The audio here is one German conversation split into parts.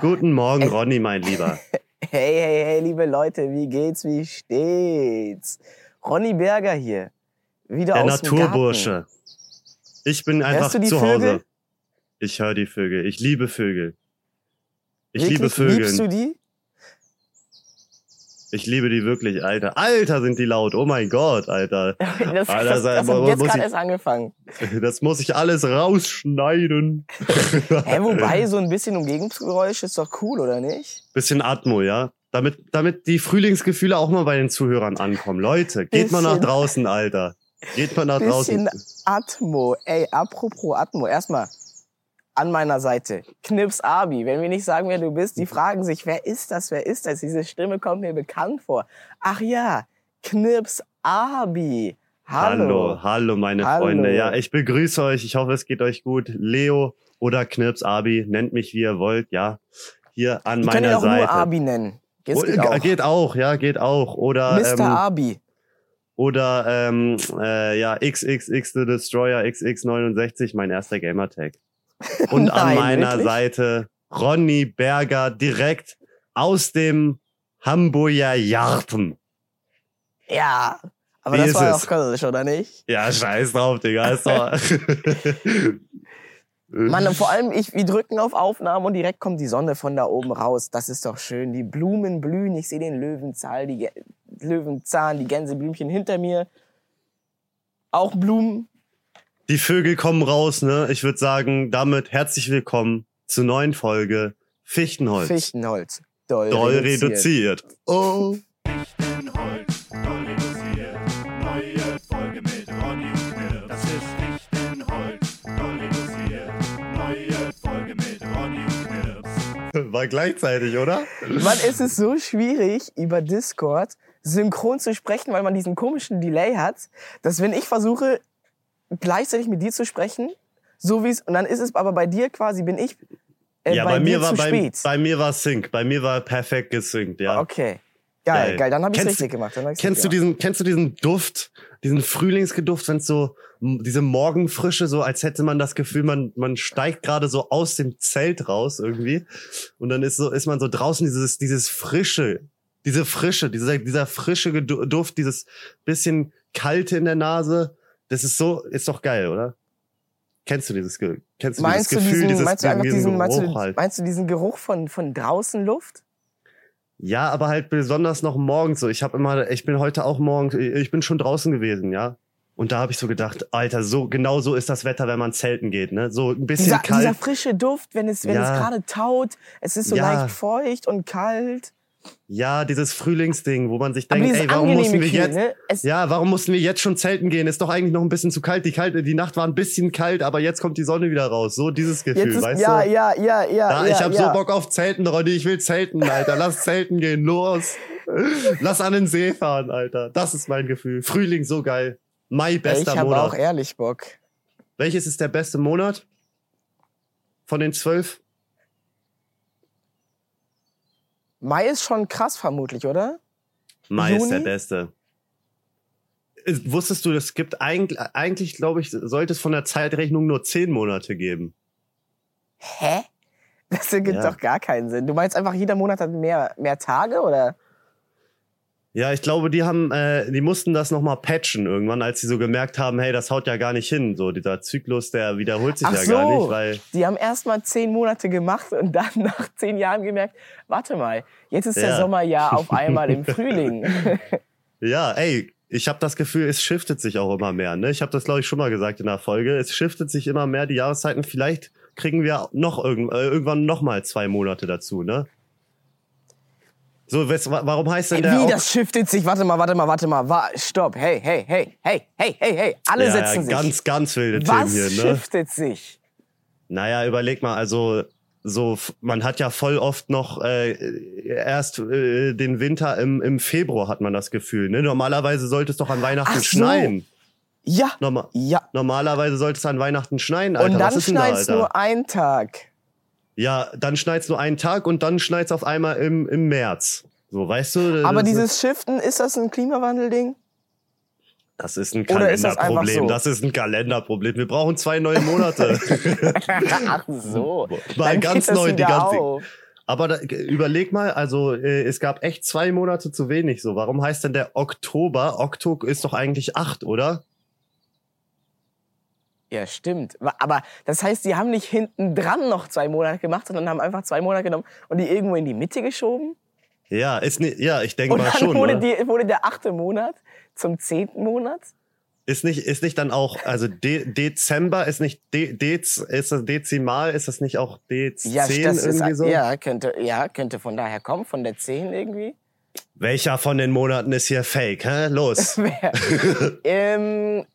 Guten Morgen, Ronny, mein Lieber. Hey, hey, hey, liebe Leute, wie geht's, wie steht's? Ronny Berger hier. Wieder Der aus dem Naturbursche. Ich bin einfach zu Vögel? Hause. Ich höre die Vögel. Ich liebe Vögel. Ich Wirklich? liebe Vögel. Liebst du die? Ich liebe die wirklich, Alter. Alter, sind die laut. Oh mein Gott, Alter. Das, Alter, das, das muss jetzt gerade erst angefangen. Das muss ich alles rausschneiden. Hä, wobei, so ein bisschen Umgebungsgeräusch ist doch cool, oder nicht? Bisschen Atmo, ja? Damit, damit die Frühlingsgefühle auch mal bei den Zuhörern ankommen. Leute, geht mal nach Bisschen- draußen, Alter. Geht mal nach Bisschen draußen. Atmo. Ey, apropos Atmo, erstmal an meiner Seite. Knips Abi. Wenn wir nicht sagen, wer du bist, die fragen sich, wer ist das, wer ist das? Diese Stimme kommt mir bekannt vor. Ach ja, Knips Abi. Hallo. Hallo, hallo, meine Hallo. Freunde. Ja, ich begrüße euch. Ich hoffe, es geht euch gut. Leo oder Knirps Abi, nennt mich wie ihr wollt. Ja, hier an Ich meiner auch Seite. nur Abi nennen. Jetzt Oh, geht auch. geht auch, ja, geht auch. Oder Mr. ähm, Abi. oder ähm, äh, ja XXX The Destroyer XX69, mein erster Gamertag. Und an Nein, meiner wirklich? Seite Ronny Berger direkt aus dem Hamburger Jarten. Ja. Aber Wie das war es? doch Kölsch, oder nicht? Ja, scheiß drauf, Digga. Ist doch Mann, und vor allem, ich, wir drücken auf Aufnahme und direkt kommt die Sonne von da oben raus. Das ist doch schön. Die Blumen blühen. Ich sehe den Löwenzahn, die Löwenzahn, die Gänseblümchen hinter mir. Auch Blumen. Die Vögel kommen raus, ne? Ich würde sagen, damit herzlich willkommen zur neuen Folge Fichtenholz. Fichtenholz. Doll, Doll reduziert. reduziert. Oh. Fichtenholz, doll reduziert. Neue Folge mit Ronny und Knirps. Das ist Fichtenholz, doll reduziert. Neue Folge mit Ronny und Knirps. War gleichzeitig, oder? Mann, es ist so schwierig, über Discord synchron zu sprechen, weil man diesen komischen Delay hat, dass wenn ich versuche, gleichzeitig mit dir zu sprechen, so wie es, und dann ist es aber bei dir quasi, bin ich äh, ja, bei, bei, mir war bei, bei mir war Sync. Bei mir war perfekt gesynkt, ja. Okay. Geil, Geil. geil, dann habe ich richtig gemacht. Kennst du diesen, kennst du diesen Duft, diesen Frühlingsgeduft, wenn es so diese Morgenfrische, so als hätte man das Gefühl, man man steigt gerade so aus dem Zelt raus irgendwie und dann ist so ist man so draußen dieses dieses frische, diese Frische, dieser dieser frische Duft, dieses bisschen kalte in der Nase, das ist so ist doch geil, oder? Kennst du dieses kennst du Meinst du dieses Gefühl, diesen, dieses meinst du einfach diesen, meinst Geruch du, halt? meinst du diesen Geruch von, von draußen Luft? Ja, aber halt besonders noch morgens so. Ich habe immer, ich bin heute auch morgens, ich bin schon draußen gewesen, ja. Und da habe ich so gedacht, Alter, so genau so ist das Wetter, wenn man zelten geht, ne? So ein bisschen Dieser, kalt. dieser frische Duft, wenn es, wenn Ja. es gerade taut, es ist so Ja. leicht feucht und kalt. Ja, dieses Frühlingsding, wo man sich denkt, ey, warum mussten wir jetzt, ne? Ja, warum mussten wir jetzt schon zelten gehen? Ist doch eigentlich noch ein bisschen zu kalt. Die kalte, die Nacht war ein bisschen kalt, aber jetzt kommt die Sonne wieder raus. So dieses Gefühl, ist, weißt ja, du? ja, ja, ja, Da, ja, ich hab ja. so Bock auf Zelten, Ronny. Ich will zelten, Alter. Lass zelten gehen, los. Lass an den See fahren, Alter. Das ist mein Gefühl. Frühling so geil. Mai bester ich habe Monat. auch ehrlich Bock. Welches ist der beste Monat? Von den zwölf? Mai ist schon krass vermutlich, oder? Mai ist Juni? der beste. Ist- Wusstest du, es gibt eigentlich, eigentlich glaube ich, sollte es von der Zeitrechnung nur zehn Monate geben. Hä? Das ergibt Ja. doch gar keinen Sinn. Du meinst einfach, jeder Monat hat mehr, mehr Tage, oder? Ja, ich glaube, die haben, äh, die mussten das nochmal patchen irgendwann, als sie so gemerkt haben, hey, das haut ja gar nicht hin. So, dieser Zyklus, der wiederholt sich Ach ja so. gar nicht, weil. Die haben erst mal zehn Monate gemacht und dann nach zehn Jahren gemerkt, warte mal, jetzt ist der Ja. Sommer ja auf einmal im Frühling. Ja, ey, ich habe das Gefühl, es shiftet sich auch immer mehr. Ne? Ich habe das, glaube ich, schon mal gesagt in der Folge. Es shiftet sich immer mehr die Jahreszeiten. Vielleicht kriegen wir noch irgend, äh, irgendwann noch mal zwei Monate dazu, ne? So, wa- warum heißt denn Ey, der Wie, das shiftet sich? Warte mal, warte mal, warte mal. Wa Stopp. Hey, hey, hey, hey, hey, hey, hey. Alle ja, setzen ja, sich. ganz, ganz wilde Was Themen hier, ne? shiftet sich? Naja, überleg mal, also so, man hat ja voll oft noch äh, erst äh, den Winter im, im Februar hat man das Gefühl. Ne? Normalerweise sollte es doch an Weihnachten Ach so. schneien. Ja, Norma ja. Normalerweise sollte es an Weihnachten schneien, Alter. Und dann Was schneit's Alter? nur einen Tag. Ja, dann schneit's nur einen Tag und dann schneit's auf einmal im, im März. So, weißt du? Aber dieses Shiften, ist das ein Klimawandelding? das ist ein ist das Kalenderproblem. so? Das ist ein Kalenderproblem. Wir brauchen zwei neue Monate. Ach so. Mal Dann ganz neu, die ganze, auf. Aber da, überleg mal, also äh, es gab echt zwei Monate zu wenig. So, warum heißt denn der Oktober? Okto ist doch eigentlich acht, oder? Ja, stimmt. Aber das heißt, die haben nicht hinten dran noch zwei Monate gemacht, sondern haben einfach zwei Monate genommen und die irgendwo in die Mitte geschoben. Ja, ist nicht, ja, ich denke mal schon. wurde, Oder? die, wurde der achte Monat zum zehnten Monat. Ist nicht, ist nicht dann auch, also De Dezember ist nicht De Dez, ist das Dezimal, ist das nicht auch Dez Ja, 10 das ist, irgendwie so? ja, könnte, ja, könnte von daher kommen, von der 10 irgendwie. Welcher von den Monaten ist hier fake? Hä? Los. Ähm,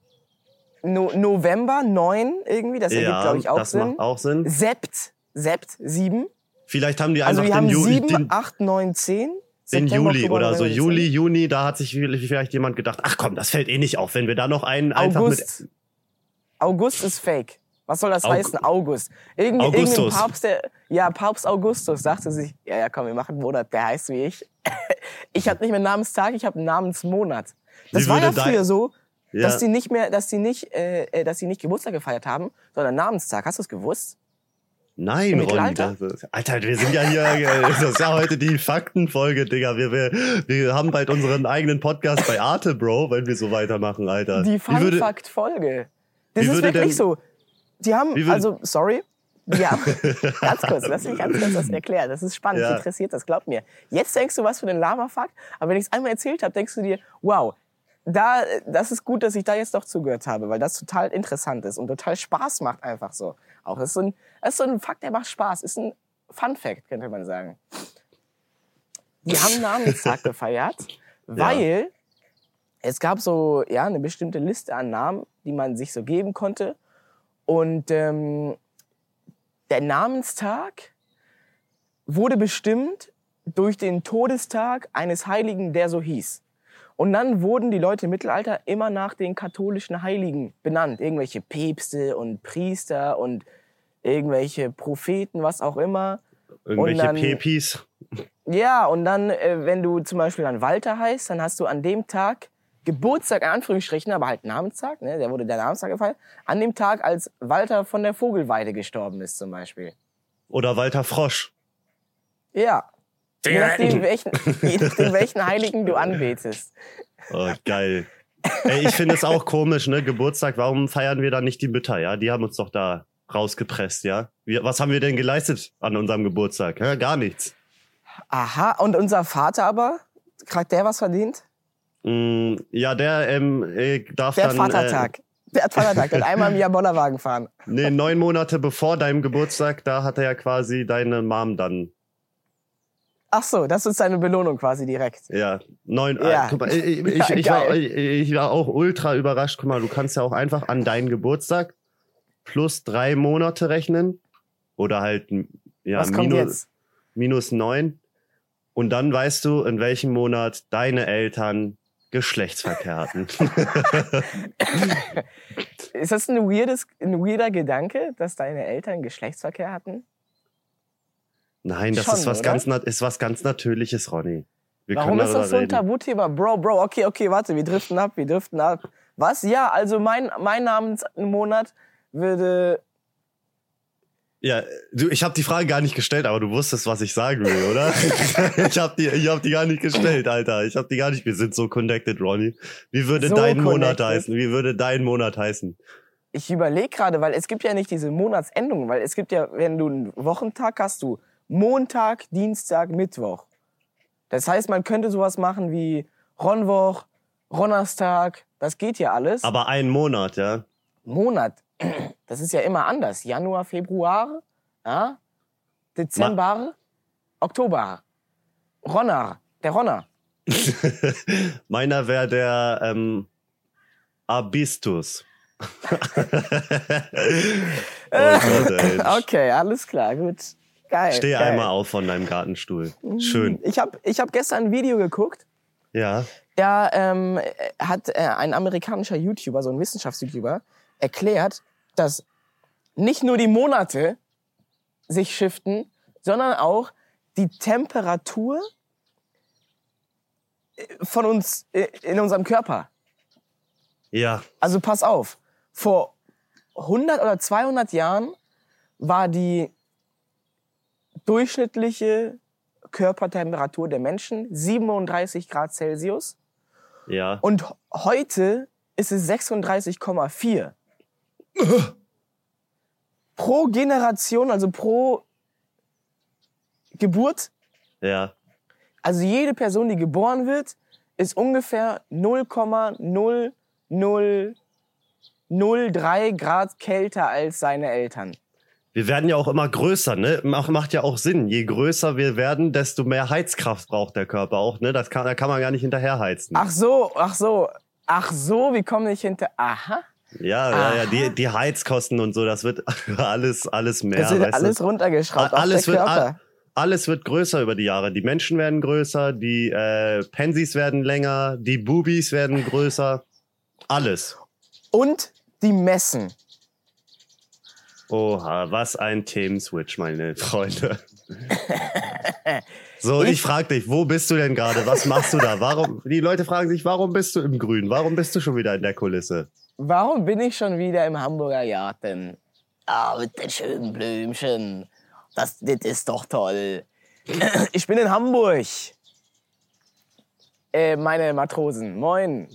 no November 9 irgendwie, das ergibt, ja, glaube ich, auch das Sinn. macht auch Sinn. Sept, Sept 7. Vielleicht haben die Also einfach wir den, haben Juli, 7, den, 8, 9, 10. den September, Juli Oktober, oder so. November, Juli, Dezember. Juni, da hat sich vielleicht jemand gedacht, ach komm, das fällt eh nicht auf, wenn wir da noch einen einfach August. August ist fake. Was soll das Aug- heißen? August. Irgend, irgendein Augustus. Papst, der, ja, Papst Augustus dachte sich, ja, ja, komm, wir machen einen Monat, der heißt wie ich. ich habe nicht mehr Namenstag, ich habe einen Namensmonat. Das Wie war ja früher so, mit, dass die nicht mehr, dass die nicht, äh, äh, dass die nicht Geburtstag gefeiert haben, sondern Namenstag. Hast du es gewusst? Nein, Ronny. Alter, wir sind ja hier, äh, das ist ja heute die Faktenfolge, Digga. Wir, wir, wir haben bald unseren eigenen Podcast bei Arte, Bro, wenn wir so weitermachen, Alter. Die Wie Fun würde- Fact Folge. Das ist wirklich denn- so. Die haben, würde- also, sorry. Ja, ganz kurz, lass mich ganz kurz das erklären. Das ist spannend, Ja. interessiert das, glaub mir. Jetzt denkst du was für den Lama-Fakt, aber wenn ich es einmal erzählt habe, denkst du dir, wow, da, das ist gut, dass ich da jetzt doch zugehört habe, weil das total interessant ist und total Spaß macht einfach so. Auch das ist so ein, das ist so ein Fakt, der macht Spaß. Ist ein Fun-Fact, könnte man sagen. Die haben Namenstag gefeiert, weil es gab so ja eine bestimmte Liste an Namen, die man sich so geben konnte. Und ähm, der Namenstag wurde bestimmt durch den Todestag eines Heiligen, der so hieß. Und dann wurden die Leute im Mittelalter immer nach den katholischen Heiligen benannt. Irgendwelche Päpste und Priester und irgendwelche Propheten, was auch immer. Irgendwelche dann- Pepis. Ja, und dann, äh, wenn du zum Beispiel dann Walter heißt, dann hast du an dem Tag Geburtstag, in Anführungsstrichen, aber halt Namenstag, ne? der wurde der Namenstag gefeiert, an dem Tag, als Walter von der Vogelweide gestorben ist zum Beispiel. Oder Walter Frosch. Ja. Je nachdem, welchen, je nachdem, welchen Heiligen du anbetest. Oh, geil. Ey, ich finde es auch komisch, ne? Geburtstag, warum feiern wir da nicht die Mütter, ja? Die haben uns doch da rausgepresst, ja? Wir, was haben wir denn geleistet an unserem Geburtstag? Ja, gar nichts. Aha, und unser Vater aber, kriegt der was verdient? Mm, ja, der ähm, äh, darf Der hat dann... Vatertag. Der hat Vatertag, der hat einmal im Jahr Bollerwagen fahren. Äh, nee, neun Monate bevor deinem Geburtstag, da hat er ja quasi deine Mom dann Ach so, das ist seine Belohnung quasi direkt. Ja, neun. Ja. Äh, guck mal, ich, ich, Ja, ich, war, ich, war auch ultra überrascht. Guck mal, du kannst ja auch einfach an deinen Geburtstag plus drei Monate rechnen oder halt ja was kommt minus, jetzt? minus neun und dann weißt du, in welchem Monat deine Eltern Geschlechtsverkehr hatten. Ist das ein, weirdes, ein weirder Gedanke, dass deine Eltern Geschlechtsverkehr hatten? Nein, das Schon, ist was oder? ganz ist was ganz Natürliches, Ronny. Wir Warum ist das so ein. Tabuthema? Bro, Bro, okay, okay, warte, wir driften ab, wir driften ab. Was? Ja, also mein, mein Namensmonat würde. Ja, du, ich habe die Frage gar nicht gestellt, aber du wusstest, was ich sagen will, oder? ich habe die, ich hab die gar nicht gestellt, Alter. Ich habe die gar nicht. Wir sind so connected, Ronny. Wie würde So dein Monat connected. heißen? Wie würde dein Monat heißen? Ich überlege gerade, weil es gibt ja nicht diese Monatsendungen, weil es gibt ja, wenn du einen Wochentag hast, du Montag, Dienstag, Mittwoch. Das heißt, man könnte sowas machen wie Ronwoch, Ronnerstag, das geht ja alles. Aber ein Monat, ja. Monat, das ist ja immer anders. Januar, Februar, ja? Dezember, Oktober. Ronner, der Ronner. Meiner wäre der ähm, Abistus. oh Gott. Okay, alles klar, gut. Geil. Steh geil. einmal auf von deinem Gartenstuhl. Schön. Ich habe ich hab gestern ein Video geguckt. Ja. Da ähm, hat äh, ein amerikanischer YouTuber, so ein Wissenschafts-YouTuber, erklärt, dass nicht nur die Monate sich shiften, sondern auch die Temperatur äh, von uns äh, in unserem Körper. Ja. Also pass auf, vor 100 oder 200 Jahren war die durchschnittliche Körpertemperatur der Menschen 37 Grad Celsius. Ja. Und heute ist es 36,4. pro Generation, also pro Geburt, Ja. also jede Person, die geboren wird, ist ungefähr 0,0003 Grad kälter als seine Eltern. Wir werden ja auch immer größer, ne? Mach, macht ja auch Sinn. Je größer wir werden, desto mehr Heizkraft braucht der Körper auch, ne? Das kann, da kann man gar nicht hinterher heizen. Ach so, ach so, ach so, wie kommen nicht hinter? Aha, Ja, ja, ja, Aha. die, die Heizkosten und so, das wird alles, alles mehr. das wird weißt du? alles runtergeschraubt alles wird, a- alles wird größer über die Jahre. Die Menschen werden größer, die äh, Pensies werden länger, die Boobies werden größer. Alles. Und die messen. Oha, was ein Themenswitch, meine Freunde. So, ich, Ich- frag dich, wo bist du denn gerade? Was machst du da? Warum? Die Leute fragen sich, warum bist du im Grün? Warum bist du schon wieder in der Kulisse? Warum bin ich schon wieder im Hamburger Garten? Ah, mit den schönen Blümchen. Das, das ist doch toll. Ich bin in Hamburg. Äh, meine Matrosen. Moin.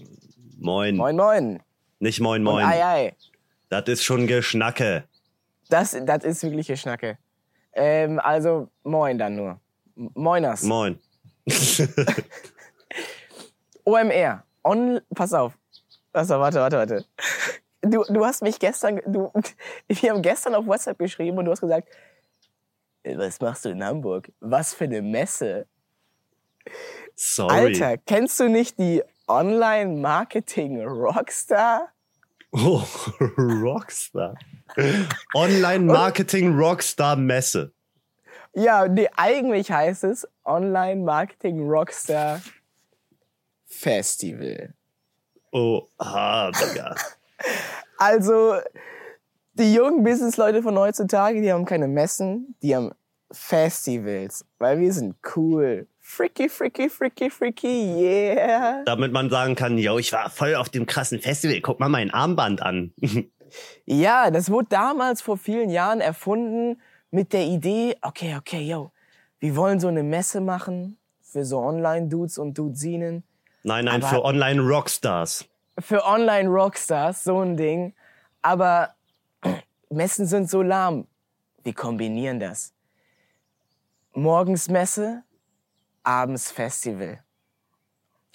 Moin. Moin, moin. Nicht moin, Und moin. ei, ei. Das ist schon Geschnacke. Das, das ist wirkliche Schnacke. Ähm, also, moin dann nur. Moiners. Moin. OMR. On, pass auf. Pass auf, warte, warte, warte. Du, du hast mich gestern, du, wir haben gestern auf WhatsApp geschrieben und du hast gesagt, "Äh, was machst du in Hamburg? Was für eine Messe. Sorry. Alter, kennst du nicht die Online-Marketing-Rockstar? Oh, Rockstar. Online-Marketing Rockstar Messe. Ja, nee, eigentlich heißt es Online-Marketing-Rockstar Festival. Oh, ah, Digga. Also, die jungen Businessleute von heutzutage, die haben keine Messen, die haben Festivals, weil wir sind cool. Freaky, freaky, freaky, freaky, yeah. Damit man sagen kann, yo, ich war voll auf dem krassen Festival. Guck mal mein Armband an. Ja, das wurde damals vor vielen Jahren erfunden mit der Idee, okay, okay, yo, wir wollen so eine Messe machen für so Online-Dudes und Dudesinen. Nein, nein, für Online-Rockstars. für Online-Rockstars, so ein Ding. Aber Messen sind so lahm. Wir kombinieren das. Morgens Messe, abends Festival.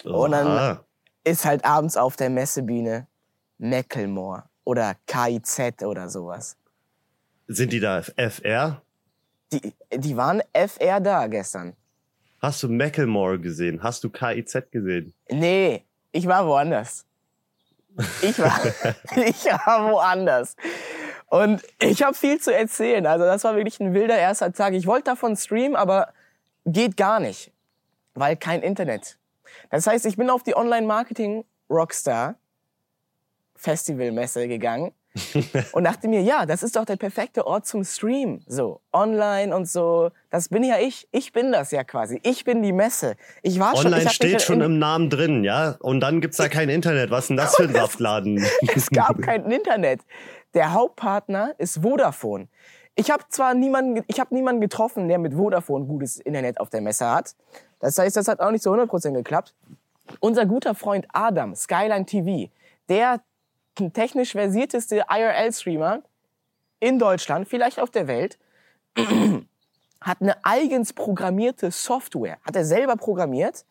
Und dann- Oha. Ist halt abends auf der Messebühne Mecklemore oder KIZ oder sowas. Sind die da FR? Die, die waren FR da gestern. Hast du Macklemore gesehen? Hast du KIZ gesehen? Nee, ich war woanders. Ich war, ich war woanders. Und ich habe viel zu erzählen. Also das war wirklich ein wilder erster Tag. Ich wollte davon streamen, aber geht gar nicht, weil kein Internet. Das heißt, ich bin auf die Online-Marketing Rockstar Festivalmesse gegangen und dachte mir, ja, das ist doch der perfekte Ort zum Stream. So, online und so. Das bin ja ich. Ich bin das ja quasi. Ich bin die Messe. Ich war schon, Online hab mich steht in- schon im Namen drin, ja? Und dann gibt's da kein Internet. Was ist denn das für ein Saftladen? Es gab kein Internet. Der Hauptpartner ist Vodafone. Ich habe zwar niemanden, ich habe niemanden getroffen, der mit Vodafone gutes Internet auf der Messe hat. Das heißt, das hat auch nicht zu 100% geklappt. Unser guter Freund Adam, Skyline TV, der technisch versierteste IRL-Streamer in Deutschland, vielleicht auf der Welt, hat eine eigens programmierte Software, hat er selber programmiert,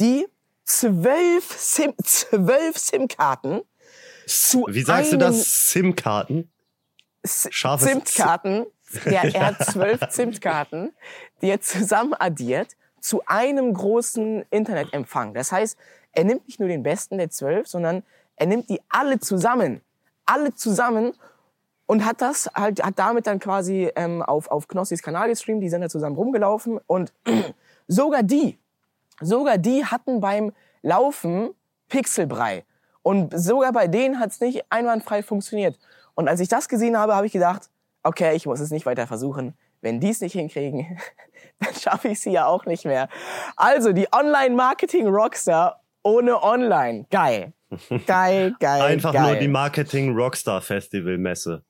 die zwölf SIM, zwölf SIM-Karten zu Wie sagst du das? SIM-Karten? Scharfes Zimtkarten. Ja, er hat zwölf Zimtkarten, die er zusammen addiert zu einem großen Internetempfang. Das heißt, er nimmt nicht nur den besten der zwölf, sondern er nimmt die alle zusammen. Alle zusammen und hat das halt, hat damit dann quasi ähm, auf, auf Knossis Kanal gestreamt, die sind da zusammen rumgelaufen und sogar die, sogar die hatten beim Laufen Pixelbrei. Und sogar bei denen hat es nicht einwandfrei funktioniert. Und als ich das gesehen habe, habe ich gedacht, okay, ich muss es nicht weiter versuchen. Wenn die es nicht hinkriegen, dann schaffe ich sie ja auch nicht mehr. Also die Online-Marketing-Rockstar ohne Online. Geil. Geil, geil, Einfach geil. nur die Marketing Rockstar Festival Messe.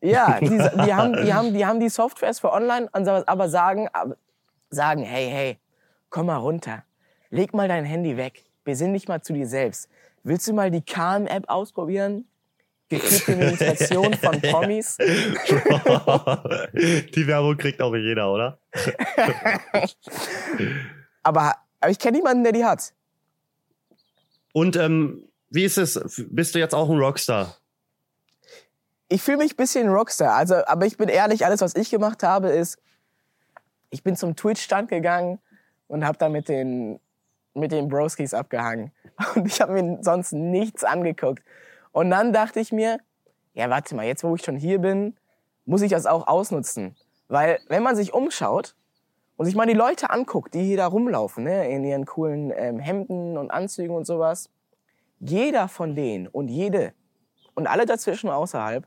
Ja, die, die, haben, die, haben, die haben die Softwares für online, aber sagen, sagen, hey, hey, komm mal runter, leg mal dein Handy weg, besinn dich mal zu dir selbst. Willst du mal die Calm-App ausprobieren? Geführte Meditation von Promis. die Werbung kriegt auch jeder, oder? aber, aber ich kenne niemanden, der die hat. Und ähm, wie ist es? Bist du jetzt auch ein Rockstar? Ich fühle mich ein bisschen Rockstar. Also, aber ich bin ehrlich, alles, was ich gemacht habe, ist, ich bin zum Twitch-Stand gegangen und habe da mit den, mit den Broskis abgehangen. Und ich habe mir sonst nichts angeguckt. Und dann dachte ich mir, ja, warte mal, jetzt wo ich schon hier bin, muss ich das auch ausnutzen. Weil wenn man sich umschaut und sich mal die Leute anguckt, die hier da rumlaufen, ne, in ihren coolen ähm, Hemden und Anzügen und sowas, jeder von denen und jede und alle dazwischen außerhalb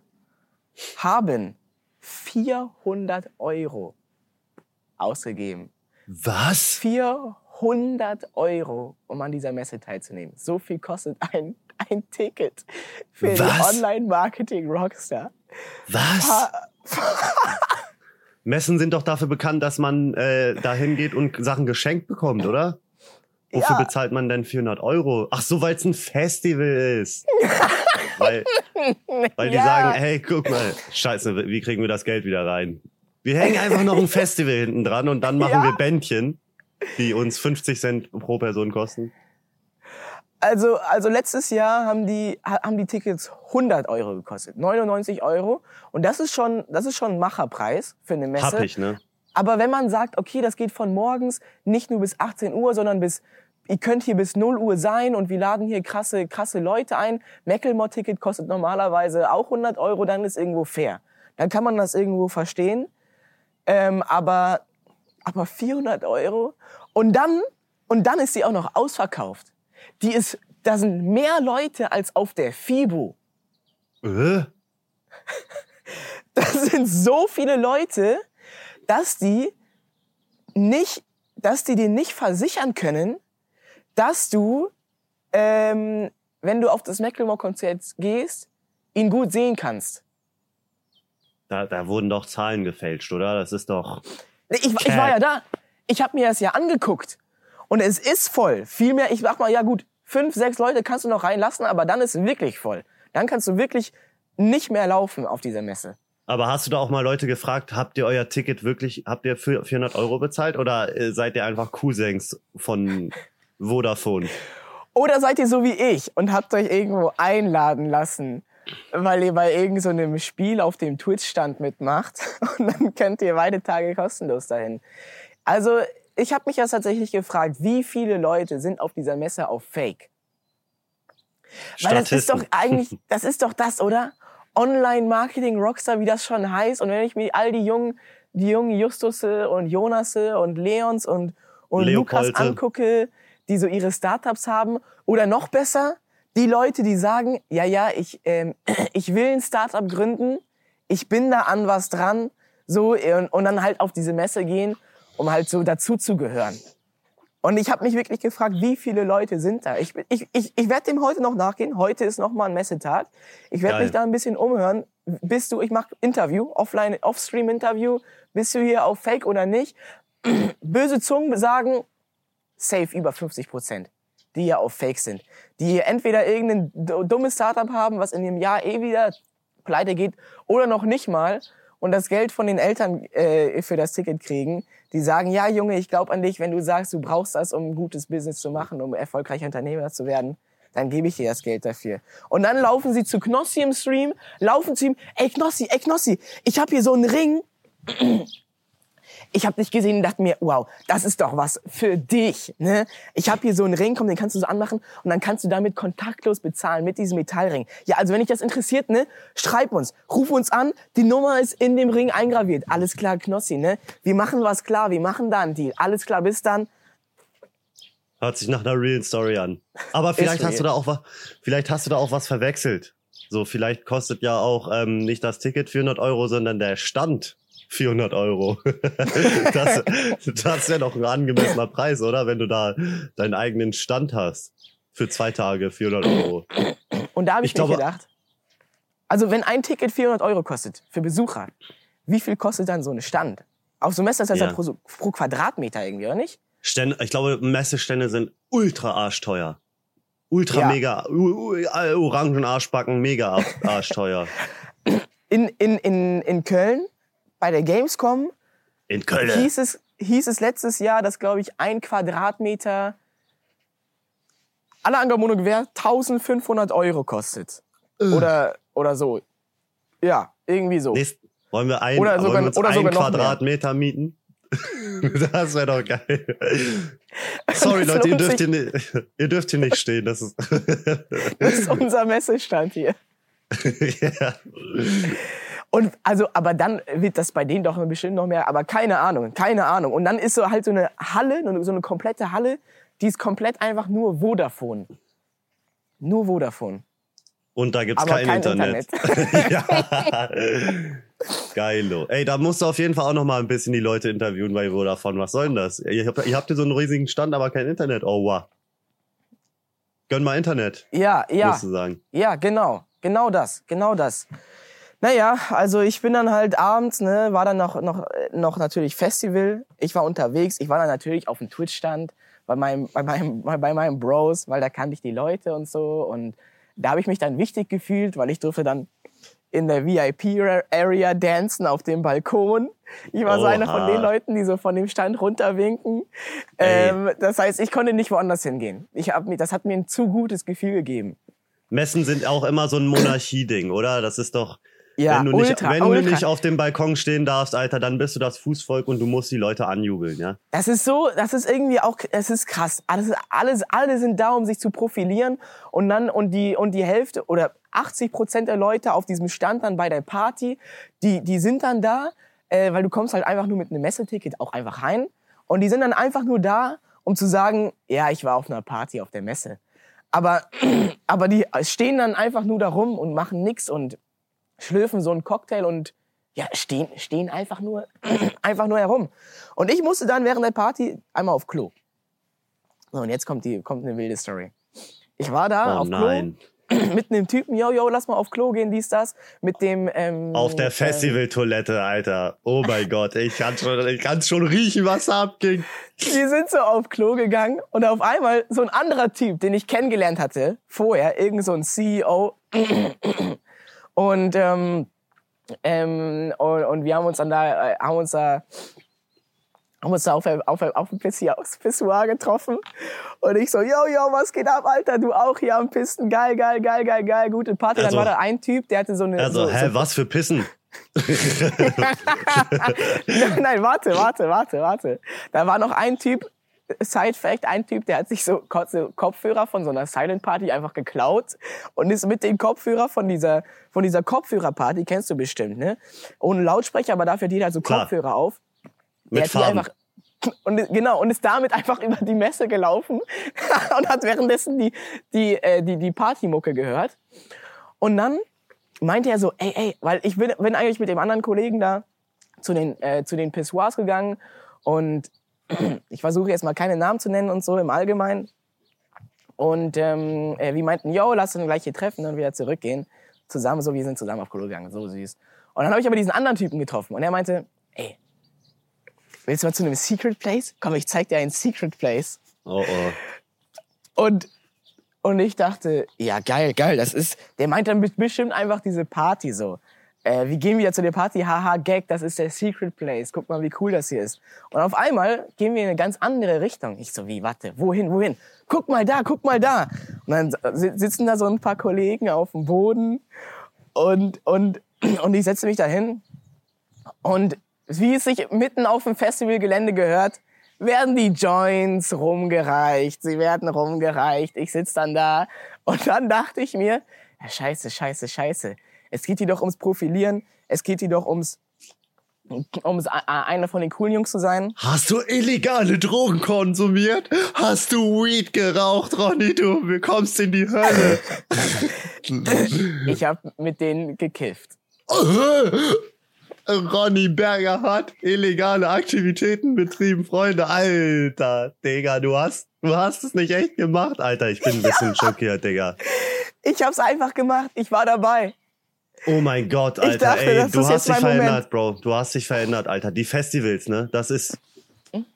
haben 400 Euro ausgegeben. Was? 400 Euro, um an dieser Messe teilzunehmen. So viel kostet ein, ein Ticket für Was? den Online-Marketing-Rockstar. Was? Messen sind doch dafür bekannt, dass man äh, dahin geht und Sachen geschenkt bekommt, oder? Wofür Ja. bezahlt man denn 400 Euro? Ach so, weil es ein Festival ist. weil, weil die Ja. sagen, hey, guck mal, scheiße, wie kriegen wir das Geld wieder rein? Wir hängen einfach noch ein Festival hinten dran und dann machen Ja. wir Bändchen, die uns 50 Cent pro Person kosten. Also, also letztes Jahr haben die, ha- haben die Tickets 100 Euro gekostet. 99 Euro. Und das ist schon, das ist schon ein Macherpreis für eine Messe. Hab ich, ne? Aber wenn man sagt, okay, das geht von morgens nicht nur bis 18 Uhr, sondern bis, ihr könnt hier bis 0 Uhr sein und wir laden hier krasse, krasse Leute ein. Mecklemore-Ticket kostet normalerweise auch 100 Euro, dann ist irgendwo fair. Dann kann man das irgendwo verstehen. Ähm, aber, aber 400 Euro? Und dann, und dann ist sie auch noch ausverkauft. Die ist, da sind mehr Leute als auf der FIBO. Äh? Das sind so viele Leute, dass die nicht, dass die dir nicht versichern können, dass du, ähm, wenn du auf das Macklemore-Konzert gehst, ihn gut sehen kannst. Da, da wurden doch Zahlen gefälscht, oder? Das ist doch. Ich, ich war ja da. Ich habe mir das ja angeguckt. Und es ist voll. Vielmehr, ich sag mal, ja gut, fünf, sechs Leute kannst du noch reinlassen, aber dann ist es wirklich voll. Dann kannst du wirklich nicht mehr laufen auf dieser Messe. Aber hast du da auch mal Leute gefragt, habt ihr euer Ticket wirklich, habt ihr für 400 Euro bezahlt oder äh, seid ihr einfach Cousins von Vodafone? Oder seid ihr so wie ich und habt euch irgendwo einladen lassen, weil ihr bei irgendeinem so einem Spiel auf dem Twitch-Stand mitmacht und dann könnt ihr beide Tage kostenlos dahin. Also ich habe mich ja tatsächlich gefragt, wie viele Leute sind auf dieser Messe auf Fake? Weil das ist doch eigentlich, das ist doch das, oder? Online-Marketing-Rockstar, wie das schon heißt. Und wenn ich mir all die jungen, die jungen Justusse und Jonasse und Leons und, und Lukas angucke, die so ihre Startups haben. Oder noch besser, die Leute, die sagen, ja, ja, ich, ähm, ich will ein Startup gründen, ich bin da an was dran, so, und, und dann halt auf diese Messe gehen, um halt so dazuzugehören. Und ich habe mich wirklich gefragt, wie viele Leute sind da? Ich, ich, ich, ich werde dem heute noch nachgehen. Heute ist noch mal ein Messetag. Ich werde mich da ein bisschen umhören. Bist du, ich mache Interview, offline, Offstream-Interview. Bist du hier auf Fake oder nicht? Böse Zungen sagen, safe über 50 Prozent, die hier auf Fake sind. Die entweder irgendein dummes Startup haben, was in dem Jahr eh wieder pleite geht, oder noch nicht mal und das Geld von den Eltern äh, für das Ticket kriegen. Die sagen, ja Junge, ich glaube an dich, wenn du sagst, du brauchst das, um ein gutes Business zu machen, um erfolgreicher Unternehmer zu werden, dann gebe ich dir das Geld dafür. Und dann laufen sie zu Knossi im Stream, laufen zu ihm, ey Knossi, ey Knossi, ich habe hier so einen Ring, ich habe dich gesehen und dachte mir, wow, das ist doch was für dich. Ne? Ich habe hier so einen Ring, komm, den kannst du so anmachen und dann kannst du damit kontaktlos bezahlen mit diesem Metallring. Ja, also wenn dich das interessiert, ne, schreib uns, ruf uns an, die Nummer ist in dem Ring eingraviert. Alles klar, Knossi, ne? Wir machen was klar, wir machen da einen Deal. Alles klar, bis dann. Hört sich nach einer realen Story an. Aber vielleicht hast du da auch was, vielleicht hast du da auch was verwechselt. So, vielleicht kostet ja auch ähm, nicht das Ticket 400 Euro, sondern der Stand 400 Euro. das das wäre doch ein angemessener Preis, oder? Wenn du da deinen eigenen Stand hast. Für zwei Tage 400 Euro. Und da habe ich, Ich mir gedacht, Also wenn ein Ticket 400 Euro kostet für Besucher, wie viel kostet dann so ein Stand? Auf so Messer ist das Ja. ja pro, pro Quadratmeter irgendwie, oder nicht? Stände, ich glaube, Messestände sind ultra arschteuer. Ultra Ja. mega, orangen Arschbacken, mega ar- arschteuer. In, in, in, in Köln bei der Gamescom In Köln. hieß es, hieß es letztes Jahr, dass, glaube ich, ein Quadratmeter alle Angaben ohne Gewehr 1500 Euro kostet. Oder, oder so. Ja, irgendwie so. Nächst, wollen wir ein, Oder sogar- oder einen sogar Quadratmeter mieten? das wäre doch geil. Sorry Das Leute, ihr dürft, hier nicht, ihr dürft hier nicht stehen. Das ist Das ist unser Messestand hier. ja. Und also, aber dann wird das bei denen doch bestimmt noch mehr, aber keine Ahnung, keine Ahnung. Und dann ist so halt so eine Halle, so eine komplette Halle, die ist komplett einfach nur Vodafone. Nur Vodafone. Und da gibt's kein, kein Internet. ja. Geilo. Ey, da musst du auf jeden Fall auch noch mal ein bisschen die Leute interviewen bei Vodafone. Was soll denn das? Ihr habt, ihr habt hier so einen riesigen Stand, aber kein Internet. Oh, wow. Gönn mal Internet, Ja, ja, musst du sagen. ja, genau. Genau das, genau das. Naja, also ich bin dann halt abends, ne, war dann noch, noch, noch natürlich Festival. Ich war unterwegs, ich war dann natürlich auf dem Twitch-Stand bei meinem, bei meinem, bei meinem Bros, weil da kannte ich die Leute und so. Und da habe ich mich dann wichtig gefühlt, weil ich durfte dann in der VIP-Area dancen auf dem Balkon. Ich war so Oha. einer von den Leuten, die so von dem Stand runterwinken. Ähm, das heißt, ich konnte nicht woanders hingehen. Ich hab das hat mir ein zu gutes Gefühl gegeben. Messen sind auch immer so ein Monarchie-Ding, oder? Das ist doch, Ja, wenn, du nicht, ultra, wenn ultra. du nicht auf dem Balkon stehen darfst, Alter, dann bist du das Fußvolk und du musst die Leute anjubeln, ja? Das ist so, das ist irgendwie auch, es ist krass. Alles, alles, alle sind da, um sich zu profilieren und dann und die und die Hälfte oder 80 Prozent der Leute auf diesem Stand dann bei der Party, die die sind dann da, äh, weil du kommst halt einfach nur mit einem Messeticket auch einfach rein und die sind dann einfach nur da, um zu sagen, ja, ich war auf einer Party auf der Messe. Aber aber die stehen dann einfach nur da rum und machen nix und schlürfen so einen Cocktail und ja, stehen, stehen einfach nur, einfach nur herum. Und ich musste dann während der Party einmal auf Klo. So, und jetzt kommt die, kommt eine wilde Story. Ich war da Oh auf nein. Klo mit einem Typen, yo, yo, lass mal auf Klo gehen, dies, das, mit dem, ähm, Auf der äh, Festivaltoilette, Alter. Oh mein Gott, ich kann schon, ich kann schon riechen, was da abging. Wir sind so auf Klo gegangen und auf einmal so ein anderer Typ, den ich kennengelernt hatte, vorher, irgend so ein CEO. Und, ähm, ähm, und, und wir haben uns dann da, äh, haben uns da, haben uns da auf, auf, auf dem Pissoir getroffen. Und ich so, yo, yo, was geht ab, Alter? Du auch hier am Pisten? Geil, geil, geil, geil, geil, gute Party. Also- dann war da ein Typ, der hatte so eine... Also, so, hä, so, was für Pissen? nein, nein, warte, warte, warte, warte. Da war noch ein Typ, Side Fact, ein Typ, der hat sich so Kopfhörer von so einer Silent Party einfach geklaut und ist mit dem Kopfhörer von dieser, von dieser Kopfhörerparty, kennst du bestimmt, ne? Ohne Lautsprecher, aber dafür hat jeder so Klar. Kopfhörer auf. Mit hat die Farben. einfach und genau und ist damit einfach über die Messe gelaufen und hat währenddessen die die äh, die die Partymucke gehört und dann meinte er so ey ey weil ich bin bin eigentlich mit dem anderen Kollegen da zu den äh, zu den Pissoirs gegangen und ich versuche jetzt mal keine Namen zu nennen und so im Allgemeinen und ähm, äh, wir meinten yo lass uns gleich hier treffen und wieder zurückgehen zusammen so wir sind zusammen auf Klo gegangen so süß und dann habe ich aber diesen anderen Typen getroffen und er meinte ey Willst du mal zu einem Secret Place? Komm, ich zeig dir einen Secret Place. Oh, oh. Und, und ich dachte, ja, geil, geil, das ist, der meint dann bestimmt einfach diese Party so. Äh, wir gehen wieder zu der Party, haha, Gag, das ist der Secret Place. Guck mal, wie cool das hier ist. Und auf einmal gehen wir in eine ganz andere Richtung. Ich so, wie, warte, wohin, wohin? Guck mal da, guck mal da. Und dann si- sitzen da so ein paar Kollegen auf dem Boden und, und, und ich setze mich da hin und wie es sich mitten auf dem Festivalgelände gehört, werden die Joints rumgereicht. Sie werden rumgereicht. Ich sitz dann da und dann dachte ich mir, ja, scheiße, scheiße, scheiße. Es geht hier doch ums Profilieren. Es geht hier doch ums, ums einer von den coolen Jungs zu sein. Hast du illegale Drogen konsumiert? Hast du Weed geraucht, Ronny? Du kommst in die Hölle. Ich habe mit denen gekifft. Ronny Berger hat illegale Aktivitäten betrieben, Freunde. Alter, Digga, du hast, du hast es nicht echt gemacht, Alter. Ich bin ein bisschen schockiert, Digga. Ich hab's einfach gemacht. Ich war dabei. Oh mein Gott, Alter, dachte, ey, du hast dich mein Moment. verändert, Bro. Du hast dich verändert, Alter. Die Festivals, ne? Das ist.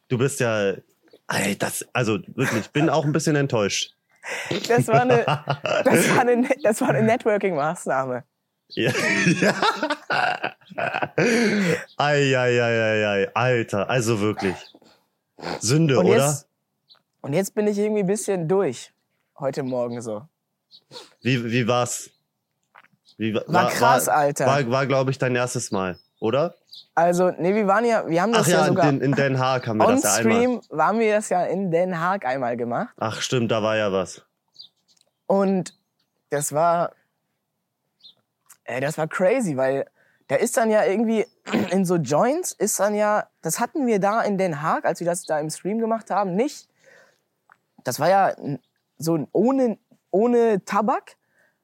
Du bist ja. Ey, das, also wirklich, ich bin auch ein bisschen enttäuscht. Das war eine, das war eine, das war eine Networking-Maßnahme. Ja. ei, ei, ei, ei, Alter, also wirklich. Sünde, Und oder? jetzt, und jetzt bin ich irgendwie ein bisschen durch. Heute Morgen so. Wie, wie war's? Wie, War krass, war, Alter. War, war glaube ich, dein erstes Mal, oder? Also, nee, wir waren ja, wir haben das Ach ja, ja, sogar den, in Den Haag haben wir on das ja einmal. Stream, waren wir das ja in Den Haag einmal gemacht. Ach stimmt, da war ja was. Und das war, äh, das war crazy, weil da ist dann ja irgendwie in so Joints ist dann ja, das hatten wir da in Den Haag, als wir das da im Stream gemacht haben, nicht. Das war ja so ohne, ohne Tabak,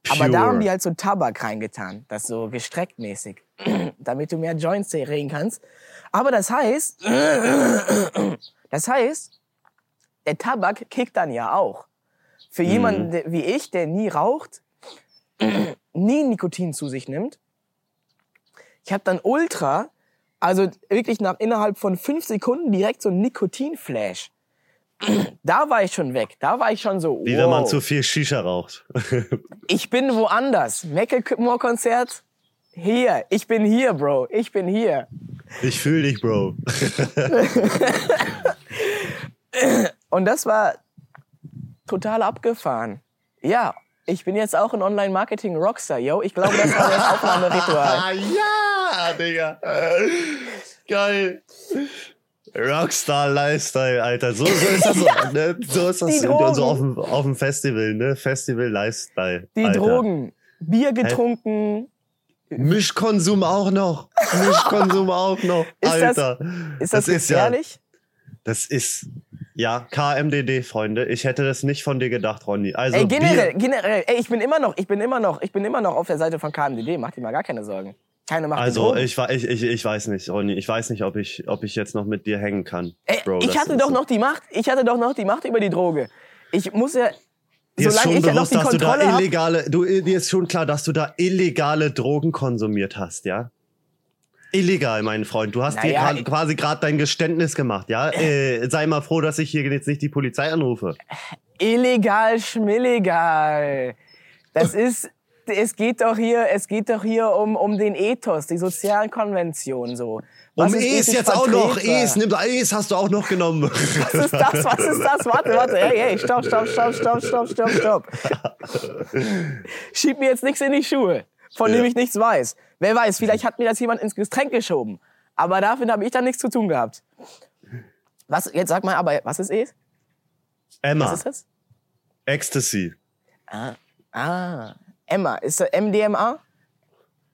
aber da haben die halt so Tabak reingetan, das so gestreckt mäßig, damit du mehr Joints reden kannst. Aber das heißt, das heißt, der Tabak kickt dann ja auch. Für Mhm. jemanden wie ich, der nie raucht, nie Nikotin zu sich nimmt, ich habe dann ultra, also wirklich nach innerhalb von fünf Sekunden direkt so ein Nikotinflash. Da war ich schon weg. Da war ich schon so, Wie wenn man wow. zu viel Shisha raucht. Ich bin woanders. Macklemore-Konzert. Hier. Ich bin hier, Bro. Ich bin hier. Ich fühl dich, Bro. Und das war total abgefahren. Ja, ich bin jetzt auch ein Online-Marketing-Rockstar, yo. Ich glaube, das war das Aufnahmeritual. Ah, ja, Digga. Geil. Rockstar Lifestyle, Alter. So, so ist das so. Ne? So ist das so auf dem, auf dem Festival, ne? Festival Lifestyle. Die Alter. Drogen. Bier getrunken. Mischkonsum auch noch. Mischkonsum auch noch. Ist das- Alter. Ist das, ist ja, das ist, ja, KMDD, Freunde. Ich hätte das nicht von dir gedacht, Ronny. Also, ey, generell, Bier, generell, ey, ich bin immer noch, ich bin immer noch, ich bin immer noch auf der Seite von KMDD. Mach dir mal gar keine Sorgen. Keine macht also ich, ich, ich, ich weiß nicht, Ronny. Ich weiß nicht, ob ich, ob ich jetzt noch mit dir hängen kann. Ey, Bro, ich hatte doch so- noch die Macht. Ich hatte doch noch die Macht über die Droge. Ich muss ja, Dir ist schon bewusst, dass du da illegale, du, dir ist schon klar, dass du da illegale Drogen konsumiert hast, ja? Illegal, mein Freund. Du hast dir Naja, ich- quasi gerade dein Geständnis gemacht, ja? Äh, sei mal froh, dass ich hier jetzt nicht die Polizei anrufe. Illegal, schmillegal. Das ist, es geht doch hier, es geht doch hier um, um den Ethos, die sozialen Konventionen so. Was um ist Es jetzt auch noch. Es, nimm, Es hast du auch noch genommen. Was ist das? Was ist das? Warte, warte. Hey, hey, stopp, stopp, stopp, stopp, stopp, stopp, stopp. Schieb mir jetzt nichts in die Schuhe, von dem Ja. ich nichts weiß. Wer weiß, vielleicht hat mir das jemand ins Getränk geschoben. Aber damit habe ich dann nichts zu tun gehabt. Was, jetzt sag mal, aber was ist es? Emma, Was ist das? Ecstasy. Ah, ah. Emma. Ist das MDMA?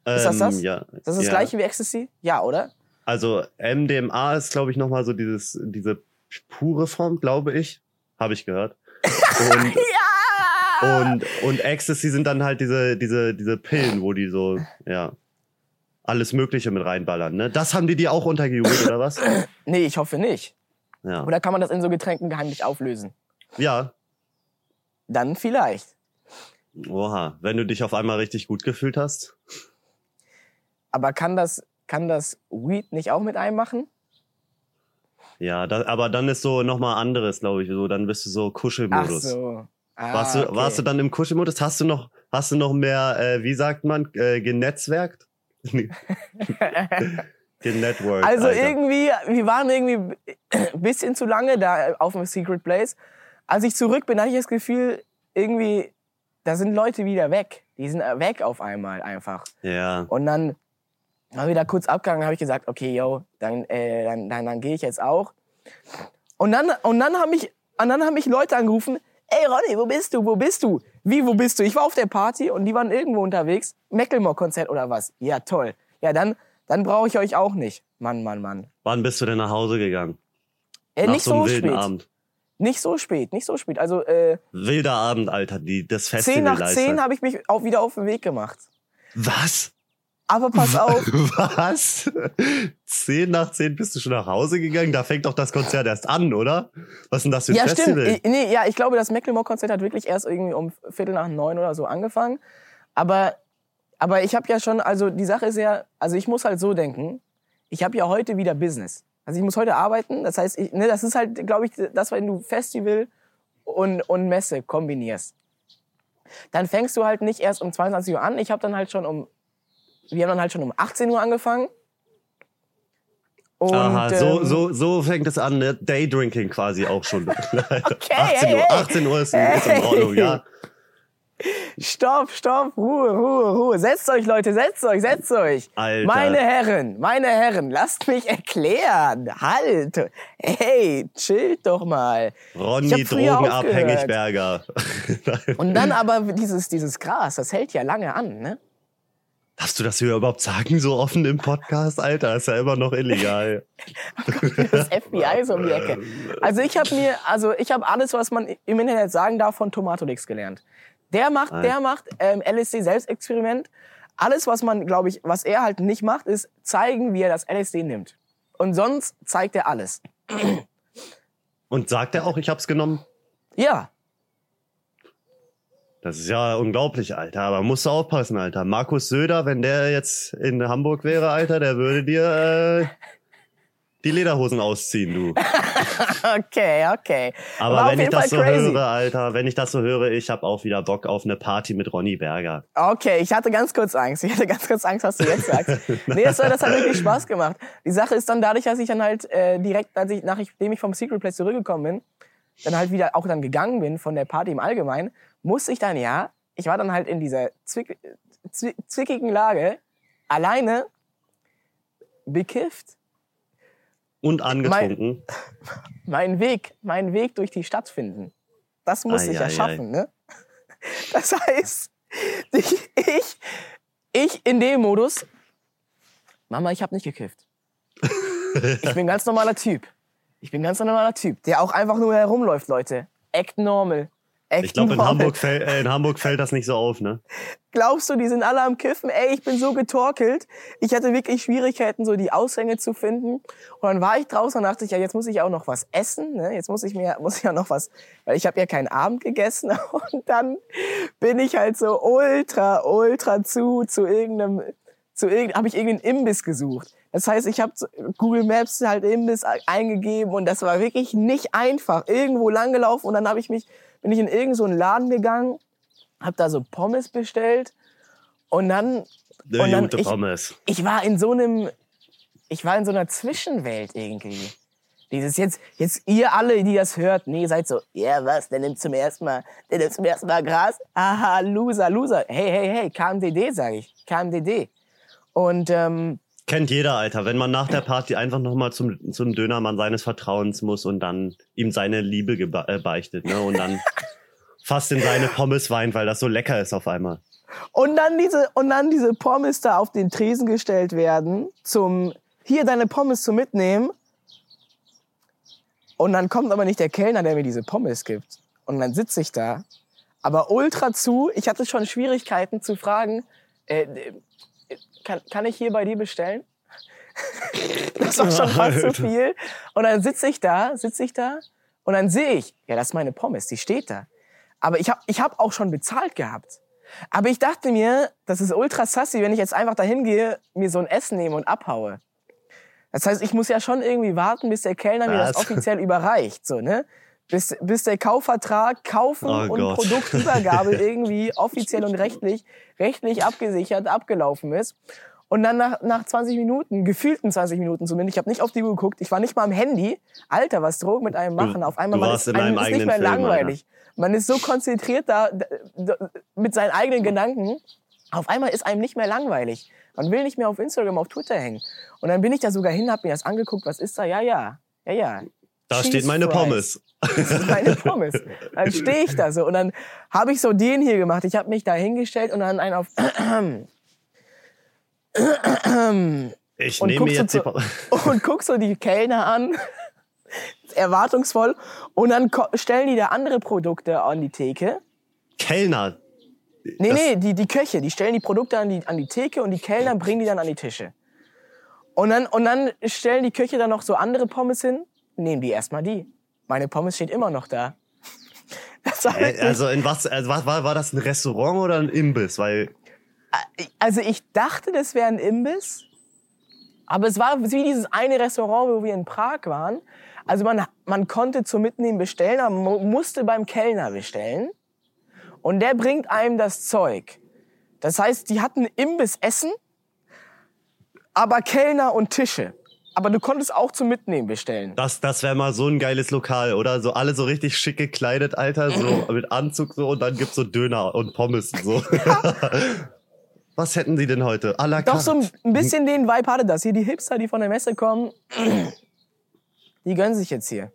Ist das Ähm, das? Ja. Ist das das ja. gleiche wie Ecstasy? Ja, oder? Also MDMA ist, glaube ich, nochmal so dieses, diese pure Form, glaube ich. Habe ich gehört. Und, Ja! und, und Ecstasy sind dann halt diese, diese, diese Pillen, wo die so, ja, alles Mögliche mit reinballern, ne? Das haben die dir auch untergejubelt, oder was? Nee, ich hoffe nicht. Ja. Oder kann man das in so Getränken heimlich auflösen? Ja. Dann vielleicht. Oha. Wenn du dich auf einmal richtig gut gefühlt hast. Aber kann das, kann das Weed nicht auch mit einem machen? Ja, da, aber dann ist so nochmal anderes, glaube ich. So, dann bist du so Ach Kuschelmodus. so. Ah, Warst, du, okay. warst du dann im Kuschelmodus? Hast du noch, hast du noch mehr, äh, wie sagt man, äh, genetzwerkt? Genetworked. Also Alter. irgendwie, wir waren irgendwie ein bisschen zu lange da auf dem Secret Place. Als ich zurück bin, hatte ich das Gefühl, irgendwie, da sind Leute wieder weg. Die sind äh, weg auf einmal einfach. Ja. Und dann wir da kurz abgegangen, habe ich gesagt, okay, yo, dann, äh, dann, dann, dann gehe ich jetzt auch. Und dann, und dann haben mich, und dann haben mich Leute angerufen, ey Ronny, wo bist du, wo bist du? Wie, wo bist du? Ich war auf der Party und die waren irgendwo unterwegs. Macklemore-Konzert oder was? Ja, toll. Ja, dann, dann brauche ich euch auch nicht. Mann, Mann, Mann. Wann bist du denn nach Hause gegangen? Äh, nach nicht so so spät. Abend. Nicht so spät, nicht so spät. Also äh, Wilder Abend, Alter, die, das Festival. 10 nach. 10 habe ich mich auch wieder auf den Weg gemacht. Was? Aber pass auf, Was? Zehn nach zehn bist du schon nach Hause gegangen? Da fängt doch das Konzert erst an, oder? Was ist denn das für ein ja, stimmt. Festival? Ich, nee, ja, ich glaube, das Macklemore-Konzert hat wirklich erst irgendwie um Viertel nach neun oder so angefangen. Aber, Aber ich habe ja schon, also die Sache ist ja, also ich muss halt so denken, ich habe ja heute wieder Business. Also ich muss heute arbeiten, das heißt, ich, ne, das ist halt, glaube ich, das, wenn du Festival und, und Messe kombinierst. Dann fängst du halt nicht erst um 22 Uhr an. Ich habe dann halt schon um, wir haben dann halt schon um 18 Uhr angefangen. Und, Aha, so, ähm, so, so fängt es an, ne? Daydrinking quasi auch schon. Okay, 18 hey, Uhr, hey. 18 Uhr ist, ist in Ordnung, ja. Stopp, stopp, Ruhe, Ruhe, Ruhe. Setzt euch, Leute, setzt euch, setzt euch. Alter. Meine Herren, meine Herren, lasst mich erklären. Halt. Hey, chillt doch mal. Ronny, drogenabhängig. Berger. Und dann aber dieses, dieses Gras, das hält ja lange an, ne? Darfst du das hier überhaupt sagen, so offen im Podcast, Alter? Ist ja immer noch illegal. Das FBI ist um die Ecke. Also ich habe mir, also ich habe alles, was man im Internet sagen darf, von Tomatolix gelernt. Der macht, Nein. der macht ähm, LSD-Selbstexperiment. Alles, was man, glaube ich, was er halt nicht macht, ist zeigen, wie er das LSD nimmt. Und sonst zeigt er alles. Und sagt er auch, ich hab's genommen? Ja, Das ist ja unglaublich, Alter. Aber musst du aufpassen, Alter. Markus Söder, wenn der jetzt in Hamburg wäre, Alter, der würde dir äh, die Lederhosen ausziehen, du. okay, okay. Aber War wenn ich das so Fall crazy. höre, Alter, wenn ich das so höre, ich habe auch wieder Bock auf eine Party mit Ronny Berger. Okay, ich hatte ganz kurz Angst. Ich hatte ganz kurz Angst, was du jetzt sagst. nee, das, das hat wirklich Spaß gemacht. Die Sache ist dann dadurch, dass ich dann halt äh, direkt, als ich, nachdem ich vom Secret Place zurückgekommen bin, dann halt wieder auch dann gegangen bin von der Party im Allgemeinen, musste ich dann ja, ich war dann halt in dieser zwick, zwi- zwickigen Lage, alleine, bekifft, Und angetrunken. meinen Weg, meinen Weg durch die Stadt finden. Das musste ich ja ei, schaffen, ne? Das heißt, ich, ich, ich in dem Modus, Mama, ich habe nicht gekifft. Ich bin ein ganz normaler Typ. Ich bin ein ganz normaler Typ, der auch einfach nur herumläuft, Leute. Act normal. Act Ich glaube, in. Hamburg, fäll, äh, in Hamburg fällt das nicht so auf, ne? Glaubst du, die sind alle am Kiffen? Ey, ich bin so getorkelt. Ich hatte wirklich Schwierigkeiten, so die Aushänge zu finden. Und dann war ich draußen und dachte ich, ja, jetzt muss ich auch noch was essen. Ne? Jetzt muss ich mir, muss ich ja noch was, weil ich habe ja keinen Abend gegessen. Und dann bin ich halt so ultra, ultra zu, zu irgendeinem, zu irgendeinem, habe ich irgendeinen Imbiss gesucht. Das heißt, ich habe Google Maps halt Imbiss eingegeben und das war wirklich nicht einfach. Irgendwo langgelaufen und dann habe ich mich, bin ich in irgendeinen so Laden gegangen hab da so Pommes bestellt und dann Der Und dann ich- Pommes. ich war in so einem ich war in so einer Zwischenwelt irgendwie. Dieses jetzt jetzt ihr alle, die das hört, nee, seid so, ja, was, der nimmt zum ersten Mal, der nimmt zum ersten Mal Gras. Aha, Loser, Loser. Hey, hey, hey, KMDD sage ich, KMDD. Und ähm, Kennt jeder, Alter. Wenn man nach der Party einfach nochmal zum, zum Dönermann seines Vertrauens muss und dann ihm seine Liebe äh, beichtet, ne? Und dann fast in seine Pommes weint, weil das so lecker ist auf einmal. Und dann diese, und dann diese Pommes da auf den Tresen gestellt werden, zum, hier deine Pommes zum Mitnehmen. Und dann kommt aber nicht der Kellner, der mir diese Pommes gibt. Und dann sitze ich da, aber ultra zu. Ich hatte schon Schwierigkeiten zu fragen, äh, kann, kann ich hier bei dir bestellen? das war schon fast zu viel. Und dann sitze ich da, sitze ich da und dann sehe ich, ja, das ist meine Pommes, die steht da. Aber ich habe ich hab auch schon bezahlt gehabt. Aber ich dachte mir, das ist ultra sassy, wenn ich jetzt einfach dahin gehe, mir so ein Essen nehme und abhaue. Das heißt, ich muss ja schon irgendwie warten, bis der Kellner mir das offiziell überreicht, so, ne? Bis, bis der Kaufvertrag, Kaufen Oh und Gott. Produktübergabe irgendwie offiziell und rechtlich, rechtlich abgesichert abgelaufen ist. Und dann nach, nach 20 Minuten, gefühlten 20 Minuten zumindest, ich habe nicht auf die Uhr geguckt, ich war nicht mal am Handy. Alter, was Drogen mit einem machen. Auf einmal man ist, in einem ist nicht mehr Film, langweilig. Man ist so konzentriert da mit seinen eigenen Gedanken. Auf einmal ist einem nicht mehr langweilig. Man will nicht mehr auf Instagram, auf Twitter hängen. Und dann bin ich da sogar hin, hab mir das angeguckt. Was ist da? Ja, ja, ja, ja. Da Cheese steht meine Fries. Pommes. Das ist meine Pommes. Dann stehe ich da so und dann habe ich so den hier gemacht. Ich habe mich da hingestellt und dann einen auf Ich und nehme guck, mir so jetzt die und guck so die Kellner an, erwartungsvoll. Und dann stellen die da andere Produkte an die Theke. Kellner. Nee, Das- nee, die, die Köche, die stellen die Produkte an die, an die Theke und die Kellner bringen die dann an die Tische. Und dann, und dann stellen die Köche dann noch so andere Pommes hin, nehmen die erstmal die. Meine Pommes steht immer noch da. Also in was, also war, war das ein Restaurant oder ein Imbiss? Weil Also ich dachte, das wäre ein Imbiss, aber es war wie dieses eine Restaurant, wo wir in Prag waren. Also man, man konnte zum Mitnehmen bestellen, aber man musste beim Kellner bestellen. Und der bringt einem das Zeug. Das heißt, die hatten Imbissessen, aber Kellner und Tische. Aber du konntest auch zum Mitnehmen bestellen. Das, das wäre mal so ein geiles Lokal, oder? So alle so richtig schick gekleidet, Alter, so mit Anzug so und dann gibt's so Döner und Pommes und so. Was hätten Sie denn heute? À la Doch so ein bisschen den Vibe hatte das. Hier die Hipster, die von der Messe kommen, die gönnen sich jetzt hier.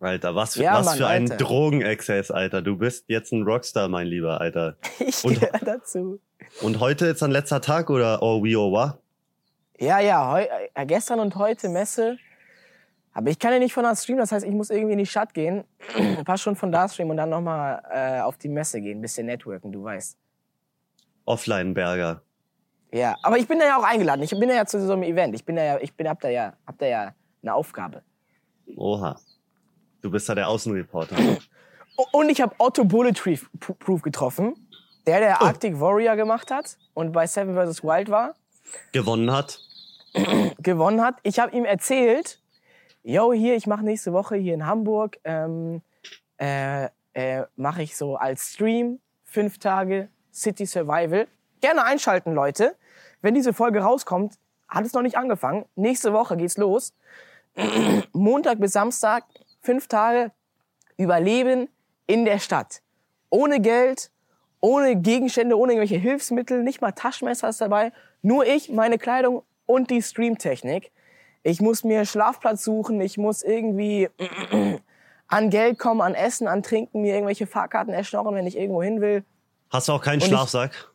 Alter, was für, Ja, was Mann, für ein. Drogenexzess, Alter. Du bist jetzt ein Rockstar, mein Lieber, Alter. Ich Und- gehöre dazu. Und heute ist ein letzter Tag oder oh we oh wa? Ja, ja, heu, äh, gestern und heute Messe. Aber ich kann ja nicht von da streamen, das heißt, ich muss irgendwie in die Stadt gehen. Pass schon von da streamen und dann nochmal äh, auf die Messe gehen, bisschen networken, du weißt. Offline-Berger. Ja, aber ich bin da ja auch eingeladen. Ich bin da ja zu so einem Event. Ich bin da ja, ich bin, hab da ja, hab da ja eine Aufgabe. Oha. Du bist da der Außenreporter. Und ich habe Otto Bulletproof Proof getroffen, der der Oh. Arctic Warrior gemacht hat und bei Seven vs. Wild war. Gewonnen hat. gewonnen hat. Ich habe ihm erzählt, yo, hier, ich mache nächste Woche hier in Hamburg, ähm, äh, äh, mache ich so als Stream fünf Tage City Survival. Gerne einschalten, Leute. Wenn diese Folge rauskommt, hat es noch nicht angefangen. Nächste Woche geht's los. Montag bis Samstag, fünf Tage Überleben in der Stadt. Ohne Geld, ohne Gegenstände, ohne irgendwelche Hilfsmittel, nicht mal Taschenmesser ist dabei. Nur ich, meine Kleidung und die Streamtechnik. Ich muss mir Schlafplatz suchen, ich muss irgendwie an Geld kommen, an Essen, an Trinken, mir irgendwelche Fahrkarten erschnorren, wenn ich irgendwo hin will. Hast du auch keinen ich- Schlafsack?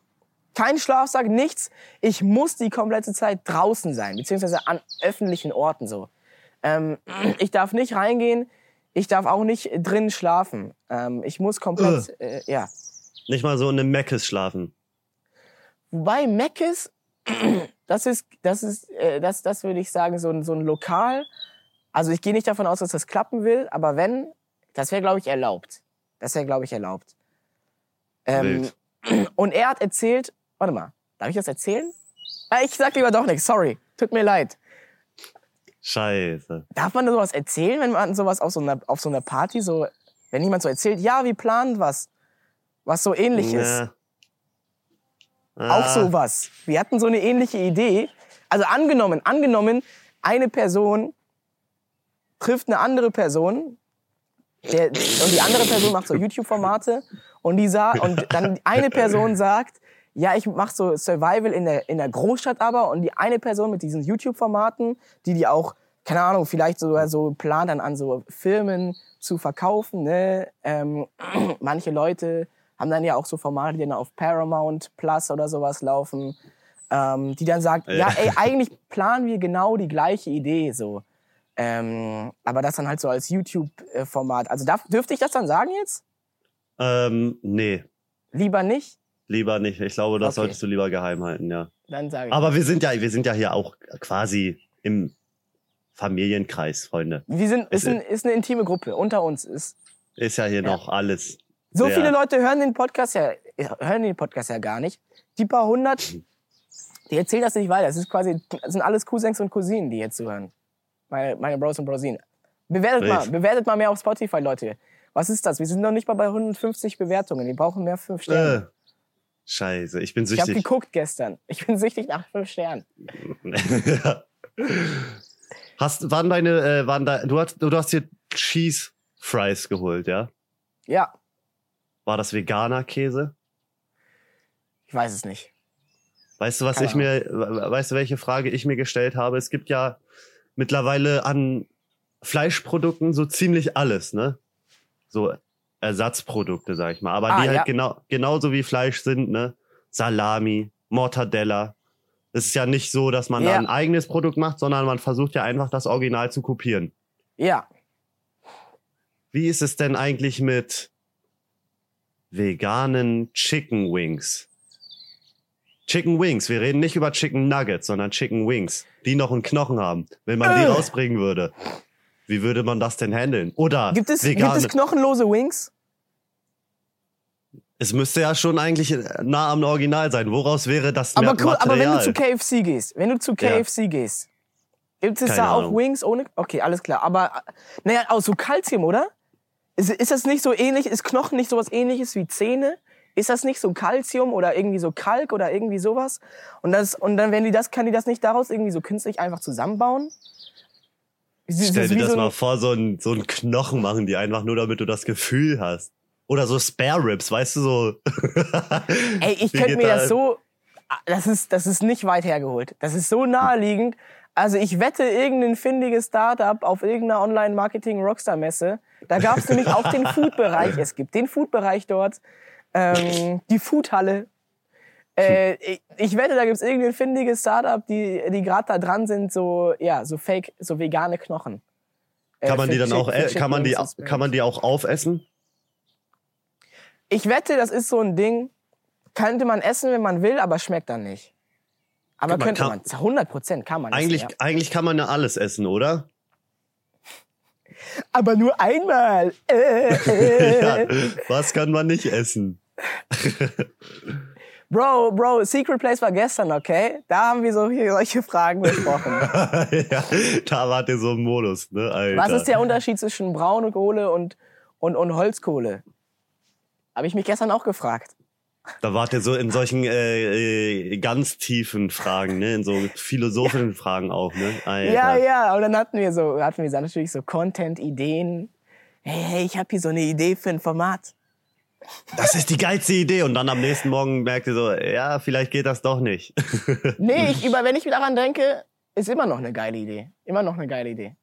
Kein Schlafsack, nichts. Ich muss die komplette Zeit draußen sein, beziehungsweise an öffentlichen Orten so. Ähm, ich darf nicht reingehen, ich darf auch nicht drin schlafen. Ähm, ich muss komplett, äh, ja. Nicht mal so in einem Meckes schlafen. Wobei Meckes, das ist, das ist, äh, das, das würde ich sagen, so ein, so ein Lokal. Also ich gehe nicht davon aus, dass das klappen will, aber wenn, das wäre, glaube ich, erlaubt. Das wäre, glaube ich, erlaubt. Ähm, und er hat erzählt, warte mal, darf ich das erzählen? Ah, Ich sag lieber doch nichts, sorry, tut mir leid. Scheiße. Darf man sowas erzählen, wenn man sowas auf so einer, auf so einer Party so, wenn jemand so erzählt, ja, wir planen was, was so ähnlich ist? Ja. Auch Ah, sowas. Wir hatten so eine ähnliche Idee. Also angenommen, angenommen, eine Person trifft eine andere Person der, und die andere Person macht so YouTube-Formate und die sah, und dann eine Person sagt, ja, ich mache so Survival in der, in der Großstadt aber und die eine Person mit diesen YouTube-Formaten, die die auch, keine Ahnung, vielleicht sogar so plant dann an so Firmen zu verkaufen, ne? Ähm, manche Leute haben dann ja auch so Formate, die dann auf Paramount Plus oder sowas laufen, ähm, die dann sagt, ja, ey, eigentlich planen wir genau die gleiche Idee so. Ähm, aber das dann halt so als YouTube-Format. Also darf, dürfte ich das dann sagen jetzt? Ähm, nee, Lieber nicht? lieber nicht. Ich glaube, das Okay. solltest du lieber geheim halten, ja. Dann sage ich. Aber wir sind ja, wir sind ja hier auch quasi im Familienkreis, Freunde. wir sind, es ist, ein, ist eine intime Gruppe unter uns. Ist, Ist ja hier noch alles. So sehr- viele Leute hören den Podcast ja, hören den Podcast ja gar nicht. Die paar hundert, die erzählen das nicht weiter. Das ist quasi, das sind alles Cousins und Cousinen, die jetzt zuhören. Meine, meine Bros und Brosinen. Bewertet mal, Wild. bewertet mal mehr auf Spotify, Leute. Was ist das? Wir sind noch nicht mal bei 150 Bewertungen. Wir brauchen mehr 5 Sterne. Äh, scheiße, ich bin Ich habe süchtig. geguckt gestern. Ich bin süchtig nach 5 Sternen. hast, waren deine, äh, waren da, du hast, du hast hier Cheese Fries geholt, ja? Ja, War das veganer Käse? ich weiß es nicht. Weißt du, was Keine ich mir, weißt du, welche Frage ich mir gestellt habe? Es gibt ja mittlerweile an Fleischprodukten so ziemlich alles, ne? So Ersatzprodukte, sag ich mal. Aber Ah, die halt ja. genau, genauso wie Fleisch sind, ne? Salami, Mortadella. Es ist ja nicht so, dass man da Ja. ein eigenes Produkt macht, sondern man versucht ja einfach das Original zu kopieren. Ja, Wie ist es denn eigentlich mit veganen Chicken Wings? Chicken Wings. Wir reden nicht über Chicken Nuggets, sondern Chicken Wings, die noch einen Knochen haben. Wenn man die Äh. rausbringen würde, wie würde man das denn handeln? Oder gibt es, gibt es knochenlose Wings? Es müsste ja schon eigentlich nah am Original sein. Woraus wäre das Aber cool, aber wenn du Material? zu KFC gehst, wenn du zu Ja. KFC gehst, gibt es Keine da auch Ahnung. Wings ohne? Okay, alles klar. Aber naja, auch so Calcium, oder? Ist, ist das nicht so ähnlich? Ist Knochen nicht sowas ähnliches wie Zähne? Ist das nicht so Calcium oder irgendwie so Kalk oder irgendwie sowas? Und das und dann wenn die das kann die das nicht daraus irgendwie so künstlich einfach zusammenbauen? Ist- Stell dir das so mal vor, so ein, so ein Knochen machen die einfach nur, damit du das Gefühl hast. Oder so Spare Ribs, weißt du, so. Ey, ich könnte mir da- das so. Das ist, das ist nicht weit hergeholt. Das ist so naheliegend. Also ich wette, irgendein findiges Startup auf irgendeiner Online-Marketing-Rockstar-Messe, da gab es nämlich auch den Food-Bereich. Es gibt den Food-Bereich dort, ähm, die Food-Halle. Äh, ich, ich wette, da gibt es irgendein findiges Startup, die, die gerade da dran sind, so, ja, so fake, so vegane Knochen. Äh, Kann man die dann auch, äh, kann man die, kann man die auch aufessen? Ich wette, das ist so ein Ding, könnte man essen, wenn man will, aber schmeckt dann nicht. Aber Man könnte kann- man, zu 100 Prozent kann man Eigentlich, essen, ja. eigentlich kann man ja alles essen, oder? Aber nur einmal. Äh, Ja. äh. Was kann man nicht essen? Bro, Bro, Secret Place war gestern, okay? Da haben wir solche, solche Fragen besprochen. ja, da wart ihr so im Modus, ne, Alter. Was ist der Unterschied zwischen braune Kohle und, und, und Holzkohle? Habe ich mich gestern auch gefragt. Da wart ihr so in solchen äh, äh, ganz tiefen Fragen, ne? In so philosophischen Fragen auch, ne? Alter. Ja, ja, und dann hatten wir so, hatten wir so natürlich so Content-Ideen. Hey, hey, ich habe hier so eine Idee für ein Format. Das ist die geilste Idee. Und dann am nächsten Morgen merkt ihr so, ja, vielleicht geht das doch nicht. Nee, ich, über, wenn ich daran denke, ist immer noch eine geile Idee. Immer noch eine geile Idee.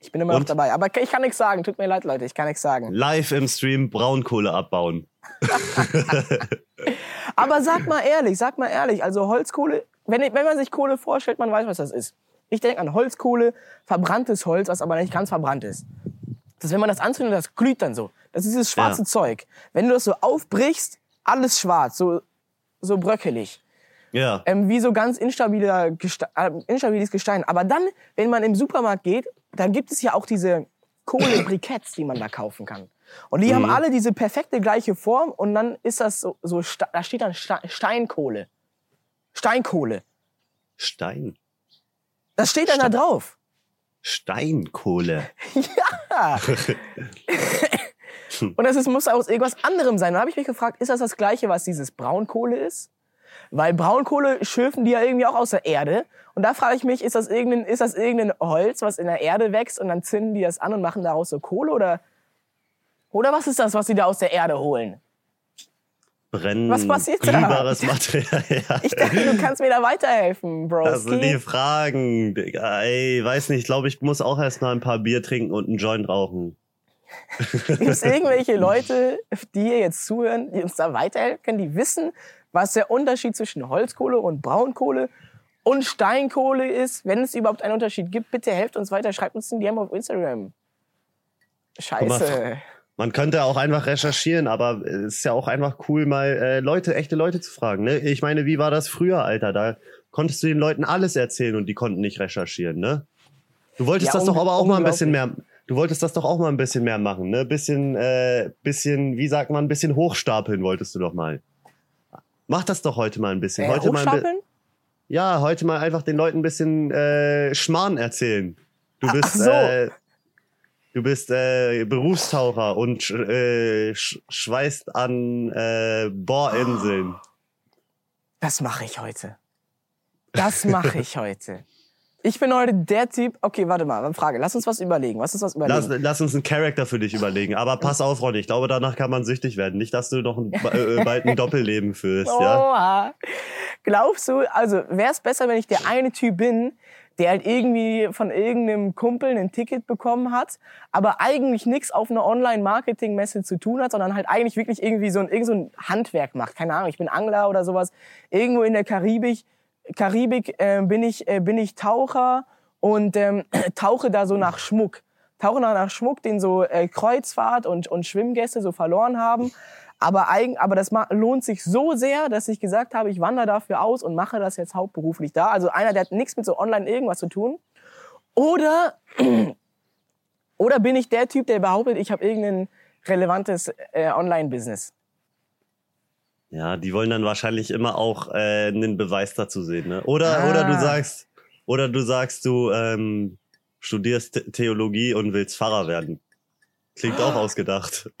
Ich bin immer noch Und? dabei. Aber ich kann nichts sagen. Tut mir leid, Leute. Ich kann nichts sagen. Live im Stream Braunkohle abbauen. Aber sag mal ehrlich, sag mal ehrlich. Also Holzkohle, wenn, wenn man sich Kohle vorstellt, man weiß, was das ist. Ich denke an Holzkohle, verbranntes Holz, was aber nicht ganz verbrannt ist. Das, wenn man das anzündet, das glüht dann so. Das ist dieses schwarze Ja. Zeug. Wenn du das so aufbrichst, alles schwarz, so, so bröckelig. Ja. ähm, wie so ganz instabiler Geste äh, instabiles Gestein. Aber dann, wenn man im Supermarkt geht, dann gibt es ja auch diese Kohlebriketts, die man da kaufen kann. Und die haben alle diese perfekte gleiche Form und dann ist das so, so da steht dann Steinkohle. Steinkohle. Stein. Das steht dann da drauf. Steinkohle. Ja. und das ist, muss aus irgendwas anderem sein. Und da habe ich mich gefragt, ist das das gleiche, was dieses Braunkohle ist? Weil Braunkohle schürfen die ja irgendwie auch aus der Erde. Und da frage ich mich, ist das, irgendein, ist das irgendein Holz, was in der Erde wächst und dann zünden die das an und machen daraus so Kohle? Oder, oder was ist das, was sie da aus der Erde holen? Brennen. Was passiert da? Material. Ja. Ich dachte, du kannst mir da weiterhelfen, Bro. Das sind die Fragen. Digga. Ey, weiß nicht, ich glaube, ich muss auch erst mal ein paar Bier trinken und einen Joint rauchen. Gibt es irgendwelche Leute, die hier jetzt zuhören, die uns da weiterhelfen können, die wissen, was der Unterschied zwischen Holzkohle und Braunkohle und Steinkohle ist? Wenn es überhaupt einen Unterschied gibt, bitte helft uns weiter, schreibt uns ein DM auf Instagram. Scheiße. Man könnte auch einfach recherchieren, aber es ist ja auch einfach cool, mal äh, Leute, echte Leute zu fragen. Ne? Ich meine, wie war das früher, Alter? Da konntest du den Leuten alles erzählen und die konnten nicht recherchieren, ne? Du wolltest Ja, das doch aber auch mal ein bisschen mehr. Du wolltest das doch auch mal ein bisschen mehr machen, ne? Bisschen, äh, bisschen, wie sagt man, ein bisschen hochstapeln wolltest du doch mal. Mach das doch heute mal ein bisschen. Äh, heute mal ein ja, heute mal einfach den Leuten ein bisschen äh, Schmarrn erzählen. Du bist, so. äh, du bist äh, Berufstaucher und sch- äh, sch schweißt an äh, Bohrinseln. Das mache ich heute. Das mache ich heute. Ich bin heute der Typ. Okay, warte mal, Frage. Lass uns was überlegen. Lass uns was überlegen. Lass, lass uns einen Charakter für dich überlegen. Aber pass auf, Ronny. Ich glaube, danach kann man süchtig werden. Nicht, dass du noch ein, äh, bald ein Doppelleben führst. Ja? Oha. Glaubst du, also wäre es besser, wenn ich der eine Typ bin, der halt irgendwie von irgendeinem Kumpel ein Ticket bekommen hat, aber eigentlich nichts auf einer Online-Marketing-Messe zu tun hat, sondern halt eigentlich wirklich irgendwie so ein, irgend so ein Handwerk macht. Keine Ahnung, ich bin Angler oder sowas. Irgendwo in der Karibik, Karibik äh, bin, ich, äh, bin ich Taucher und ähm, tauche da so nach Schmuck. Tauche nach, nach Schmuck, den so äh, Kreuzfahrt und, und Schwimmgäste so verloren haben. Aber, eigen, aber das lohnt sich so sehr, dass ich gesagt habe, ich wandere dafür aus und mache das jetzt hauptberuflich da. Also einer, der hat nichts mit so online irgendwas zu tun. Oder, oder bin ich der Typ, der behauptet, ich habe irgendein relevantes äh, Online-Business? Ja, die wollen dann wahrscheinlich immer auch äh, einen Beweis dazu sehen, ne? Oder Ah. oder du sagst oder du sagst du ähm, studierst The- Theologie und willst Pfarrer werden. Klingt auch ausgedacht.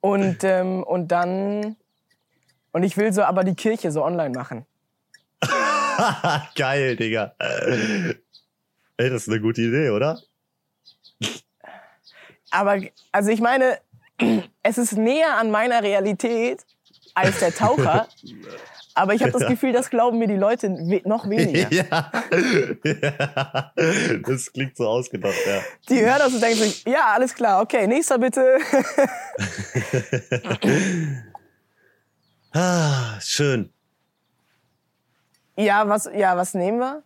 Und, ähm, und dann. Und ich will so aber die Kirche so online machen. Geil, Digga. Ey, das ist eine gute Idee, oder? Aber, also ich meine, es ist näher an meiner Realität als der Taucher. aber ich habe das Gefühl, das glauben mir die Leute we noch weniger. ja. ja. Das klingt so ausgedacht, ja. Die hören das und denken sich, ja, alles klar, okay, nächster bitte. Ah, schön. ja, was, ja, was nehmen wir?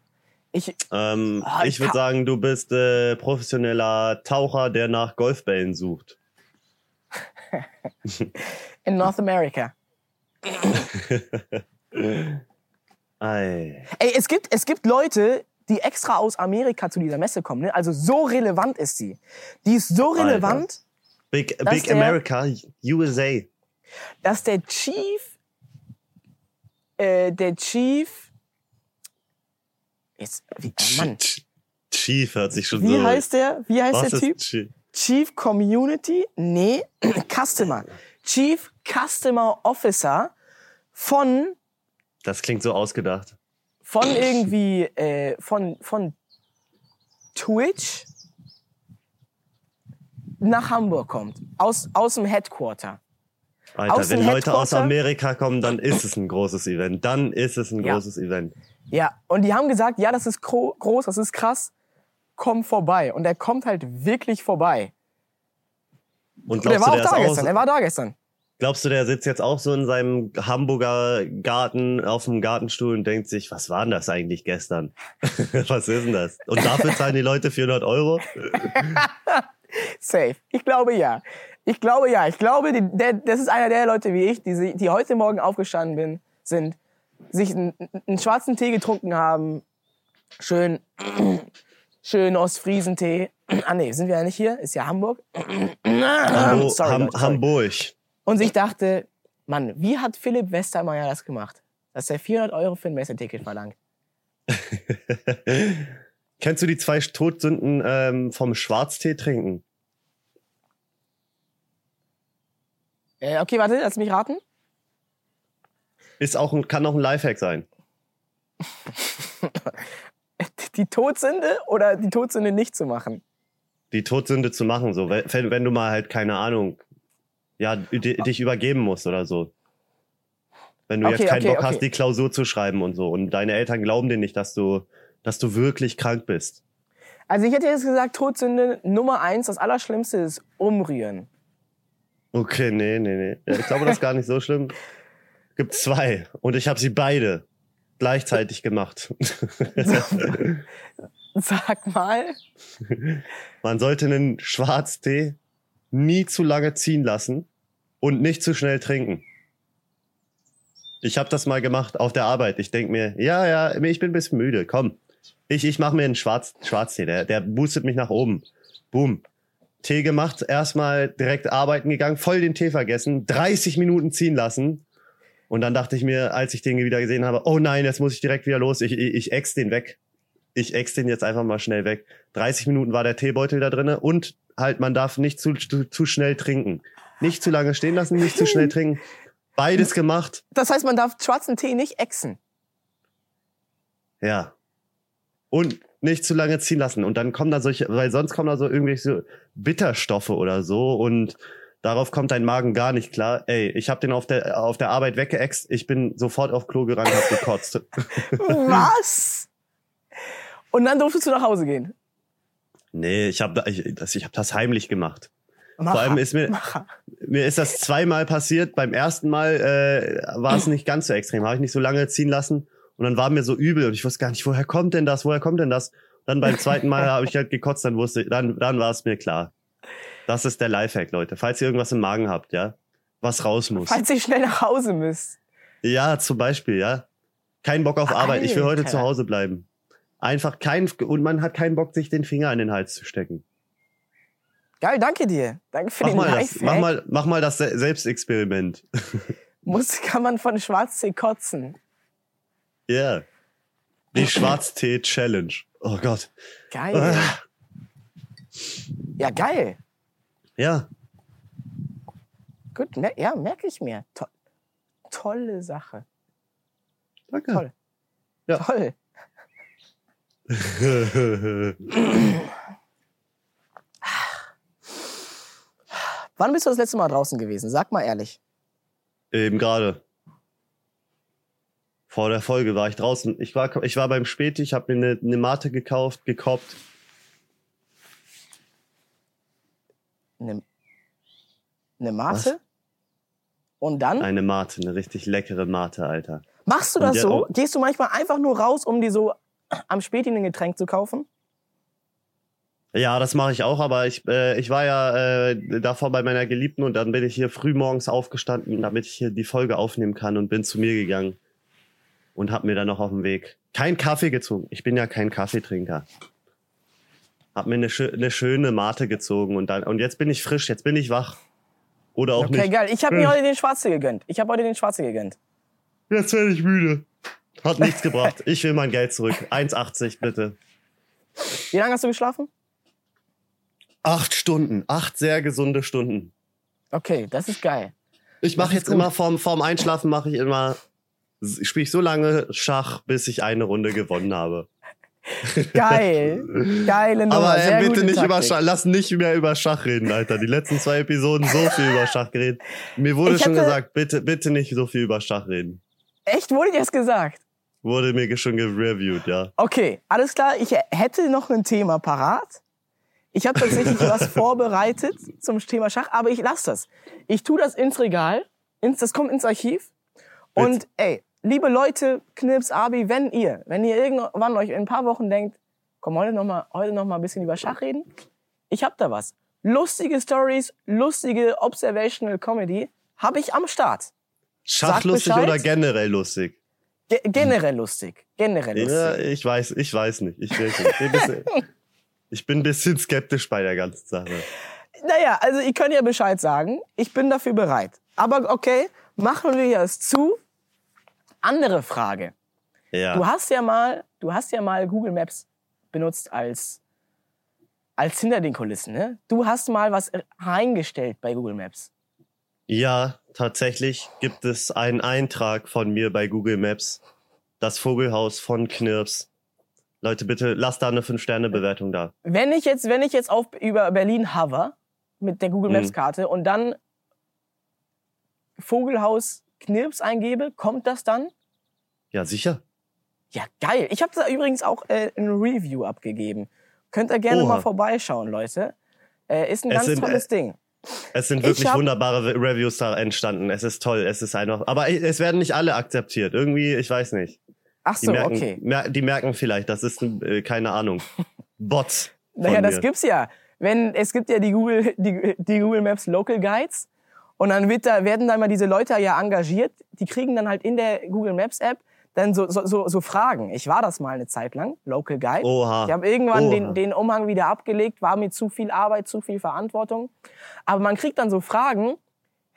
Ich, Ähm, Ah, ich würde sagen, du bist äh, professioneller Taucher, der nach Golfbällen sucht. in North America. Ey, es gibt, es gibt Leute, die extra aus Amerika zu dieser Messe kommen. Ne? Also so relevant ist sie. Die ist so Alter. relevant, Big, Das Big der- America, USA. dass der Chief, äh, der Chief, jetzt, wie, oh Mann, Ch- Chief hört sich schon wie so. heißt der? Wie heißt Was der Typ? Chief? Chief Community? Nee, Customer. Chief Customer Officer von Das klingt so ausgedacht. von irgendwie äh, von von Twitch nach Hamburg kommt aus aus dem Headquarter. Alter, Aus wenn Leute aus? Amerika kommen, dann ist es ein großes Event. Dann ist es ein Ja. großes Event. Ja, und die haben gesagt, ja, das ist gro groß, das ist krass. Komm vorbei und er kommt halt wirklich vorbei. Und Und er war du, auch da gestern, er war da gestern. Glaubst du, der sitzt jetzt auch so in seinem Hamburger Garten auf dem Gartenstuhl und denkt sich, was war denn das eigentlich gestern? was ist denn das? Und dafür zahlen die Leute 400 Euro? Safe. Ich glaube ja. Ich glaube ja. Ich glaube, die, der, das ist einer der Leute wie ich, die, die heute Morgen aufgestanden bin, sind, sich einen, einen schwarzen Tee getrunken haben, schön, schön Ostfriesentee. Ah nee, sind wir ja nicht hier, ist ja Hamburg. Hambo Sorry, Ham Leute, sorry. Hamburg. Und sich dachte, Mann, wie hat Philipp Westermeier das gemacht? Dass er 400 Euro für ein Messeticket verlangt. Kennst du die zwei Todsünden ähm, vom Schwarztee trinken? Äh, okay, warte, lass mich raten. Ist auch ein, kann auch ein Lifehack sein. Die Todsünde oder die Todsünde nicht zu machen? Die Todsünde zu machen, so, wenn, wenn du mal halt, keine Ahnung, ja, di- dich übergeben musst oder so. Wenn du Okay, jetzt keinen okay, Bock hast, okay. die Klausur zu schreiben und so. Und deine Eltern glauben dir nicht, dass du, dass du wirklich krank bist. Also ich hätte jetzt gesagt, Todsünde Nummer eins, das Allerschlimmste ist umrühren. Okay, nee, nee, nee. Ich glaube, das ist gar nicht so schlimm. Gibt zwei. Und ich habe sie beide gleichzeitig gemacht. Sag mal. Man sollte einen Schwarztee nie zu lange ziehen lassen und nicht zu schnell trinken. Ich habe das mal gemacht auf der Arbeit. Ich denk mir, ja, ja, ich bin ein bisschen müde. Komm, ich, ich mache mir einen Schwarz, Schwarztee. Der, der boostet mich nach oben. Boom. Tee gemacht, erstmal direkt arbeiten gegangen, voll den Tee vergessen, 30 Minuten ziehen lassen. Und dann dachte ich mir, als ich den wieder gesehen habe, oh nein, jetzt muss ich direkt wieder los. Ich, ich, ich ex den weg. Ich ex den jetzt einfach mal schnell weg. 30 Minuten war der Teebeutel da drinne und halt, man darf nicht zu, zu, zu schnell trinken. Nicht zu lange stehen lassen, nicht zu schnell trinken. Beides gemacht. Das heißt, man darf schwarzen Tee nicht exen. Ja. Und nicht zu lange ziehen lassen. Und dann kommen da solche, weil sonst kommen da so irgendwelche Bitterstoffe oder so und darauf kommt dein Magen gar nicht klar. Ey, ich habe den auf der, auf der Arbeit weggeext. Ich bin sofort auf Klo gerannt, hab gekotzt. Was? Und dann durftest du nach Hause gehen. nee, ich habe ich, das, ich hab das heimlich gemacht. Macher, Vor allem ist mir, Macher. mir ist das zweimal passiert. Beim ersten Mal äh, war es nicht ganz so extrem. Habe ich nicht so lange ziehen lassen. Und dann war mir so übel und ich wusste gar nicht, woher kommt denn das? Woher kommt denn das? Dann beim zweiten Mal habe ich halt gekotzt, dann wusste, dann, dann war es mir klar. Das ist der Lifehack, Leute. Falls ihr irgendwas im Magen habt, ja, was raus muss. Falls ihr schnell nach Hause müsst. Ja, zum Beispiel, ja. Kein Bock auf Arbeit. Ich will heute Alter. zu Hause bleiben. Einfach kein, und man hat keinen Bock, sich den Finger in den Hals zu stecken. Geil, danke dir. Danke für Mach den mal, das, mach, mal, mach mal das Se- Selbstexperiment. Muss, kann man von Schwarztee kotzen. Ja. Die Schwarztee-Challenge. Oh Gott. Geil. Ah. Ja, geil. Ja. Gut, mer ja, merke ich mir. To tolle Sache. Danke. Toll. Ja. Toll. Wann bist du das letzte Mal draußen gewesen? Sag mal ehrlich. Eben gerade. Vor der Folge war ich draußen. Ich war, ich war beim Späti, ich habe mir eine, eine Mate gekauft, gekoppt. Eine, eine Mate? Und dann? Eine Mate, eine richtig leckere Mate, Alter. Machst du das so? Gehst du manchmal einfach nur raus, um dir so am Späti ein Getränk zu kaufen? Ja, das mache ich auch, aber ich, äh, ich war ja äh, davor bei meiner Geliebten und dann bin ich hier früh morgens aufgestanden, damit ich hier die Folge aufnehmen kann und bin zu mir gegangen und hab mir dann noch auf dem Weg kein Kaffee gezogen. Ich bin ja kein Kaffeetrinker. Hab mir eine, eine schöne Mate gezogen und dann und jetzt bin ich frisch, jetzt bin ich wach. Oder auch Okay, nicht. geil. Ich habe mir Hm. heute den Schwarze gegönnt. Ich habe heute den Schwarze gegönnt. Jetzt werde ich müde. Hat nichts gebracht. Ich will mein Geld zurück. 1,80 bitte. Wie lange hast du geschlafen? Acht Stunden. Acht sehr gesunde Stunden. Okay, das ist geil. Ich mache jetzt gut. immer vorm, vorm Einschlafen mache ich immer spiele ich so lange Schach, bis ich eine Runde gewonnen habe. Geil. Geile Nummer. Aber äh, bitte gute nicht über Taktik. Schach, lass nicht mehr über Schach reden, Alter. Die letzten zwei Episoden so viel über Schach geredet. Mir wurde Ich schon gesagt, bitte, bitte nicht so viel über Schach reden. Echt, wurde dir das gesagt? Wurde mir schon gereviewt, ja. Okay, alles klar. Ich hätte noch ein Thema parat. Ich habe tatsächlich was vorbereitet zum Thema Schach, aber ich lasse das. Ich tue das ins Regal, ins, das kommt ins Archiv. Und ey, liebe Leute, Knips, Abi, wenn ihr, wenn ihr irgendwann euch in ein paar Wochen denkt, komm heute noch mal, heute noch mal ein bisschen über Schach reden, ich hab da was. Lustige Stories, lustige Observational Comedy habe ich am Start. Schach lustig Bescheid. oder generell lustig? Ge generell lustig, generell lustig. Ja, ich weiß, ich weiß nicht. Ich, weiß nicht. Ich, bin ein bisschen, ich skeptisch bei der ganzen Sache. Naja, also ihr könnt ja Bescheid sagen. Ich bin dafür bereit. Aber okay, machen wir es zu. Andere Frage. Ja. Du hast ja mal, du hast ja mal Google Maps benutzt als als hinter den Kulissen, ne? Du hast mal was reingestellt bei Google Maps. Ja, tatsächlich gibt es einen Eintrag von mir bei Google Maps. Das Vogelhaus von Knirps. Leute, bitte lasst da eine 5-Sterne-Bewertung da. Wenn ich jetzt, wenn ich jetzt auf über Berlin hover mit der Google Maps Mhm. Und dann Vogelhaus Knirps eingebe, kommt das dann? Ja, sicher. Ja, geil. Ich habe da übrigens auch äh, ein Review abgegeben. Könnt ihr gerne Oha. mal vorbeischauen, Leute. Äh, ist ein Es ganz sind, tolles äh, Ding. Es sind Ich wirklich hab- wunderbare Reviews da entstanden. Es ist toll. Es ist einfach. Aber es werden nicht alle akzeptiert. Irgendwie, ich weiß nicht. Ach Die so, merken, okay. mer die merken vielleicht, das ist äh, keine Ahnung. Bots. Naja, das mir. gibt's ja. Wenn, es gibt ja die Google, die, die Google Maps Local Guides. Und dann wird da, werden da immer diese Leute ja engagiert. Die kriegen dann halt in der Google Maps App dann so, so, so, so Fragen. Ich war das mal eine Zeit lang, Local Guide. Oha. Ich habe irgendwann Oha. den, den Umhang wieder abgelegt, war mir zu viel Arbeit, zu viel Verantwortung. Aber man kriegt dann so Fragen.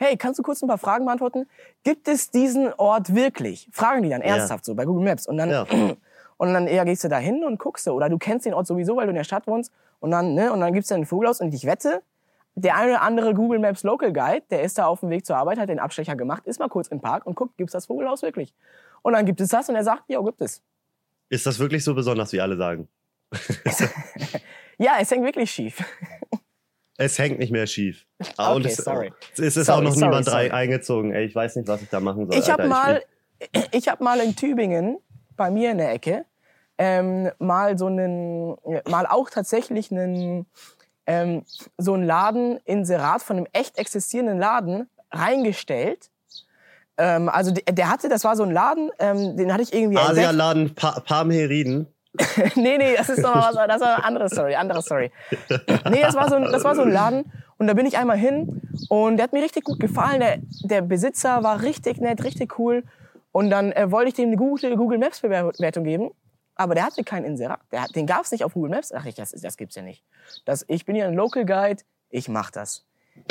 Hey, kannst du kurz ein paar Fragen beantworten? Gibt es diesen Ort wirklich? Fragen die dann Ja. ernsthaft so bei Google Maps. Und dann, Ja. und dann eher gehst du da hin und guckst du. Oder du kennst den Ort sowieso, weil du in der Stadt wohnst. Und dann, ne, und dann gibt's da ein Vogelhaus. Und ich wette, der eine oder andere Google Maps Local Guide, der ist da auf dem Weg zur Arbeit, hat den Abstecher gemacht, ist mal kurz im Park und guckt, gibt's das Vogelhaus wirklich? Und dann gibt es das und er sagt, ja, gibt es. Ist das wirklich so besonders, wie alle sagen? Ja, es hängt wirklich schief. Es hängt nicht mehr schief. Ah, Okay, es, sorry. Es ist Sorry, auch noch sorry, niemand sorry. drei eingezogen. Ey, ich weiß nicht, was ich da machen soll. Ich habe mal, ich habe mal in Tübingen bei mir in der Ecke ähm, mal so einen, mal auch tatsächlich einen, ähm, so einen Laden Inserat von einem echt existierenden Laden reingestellt. Ähm, also der, der hatte, das war so ein Laden, ähm, den hatte ich irgendwie. Asialaden pa Parmheriden. nee, nee, das ist noch mal was, das war eine andere Story, andere Story. Nee, das war so ein, das war so ein Laden und da bin ich einmal hin und der hat mir richtig gut gefallen. Der, der Besitzer war richtig nett, richtig cool und dann äh, wollte ich dem eine gute Google Maps Bewertung geben, aber der hatte keinen Inserat. Der, hat- den gab's nicht auf Google Maps. Ach, ich, das, das gibt's ja nicht. Das, ich bin ja ein Local Guide. ich mach das.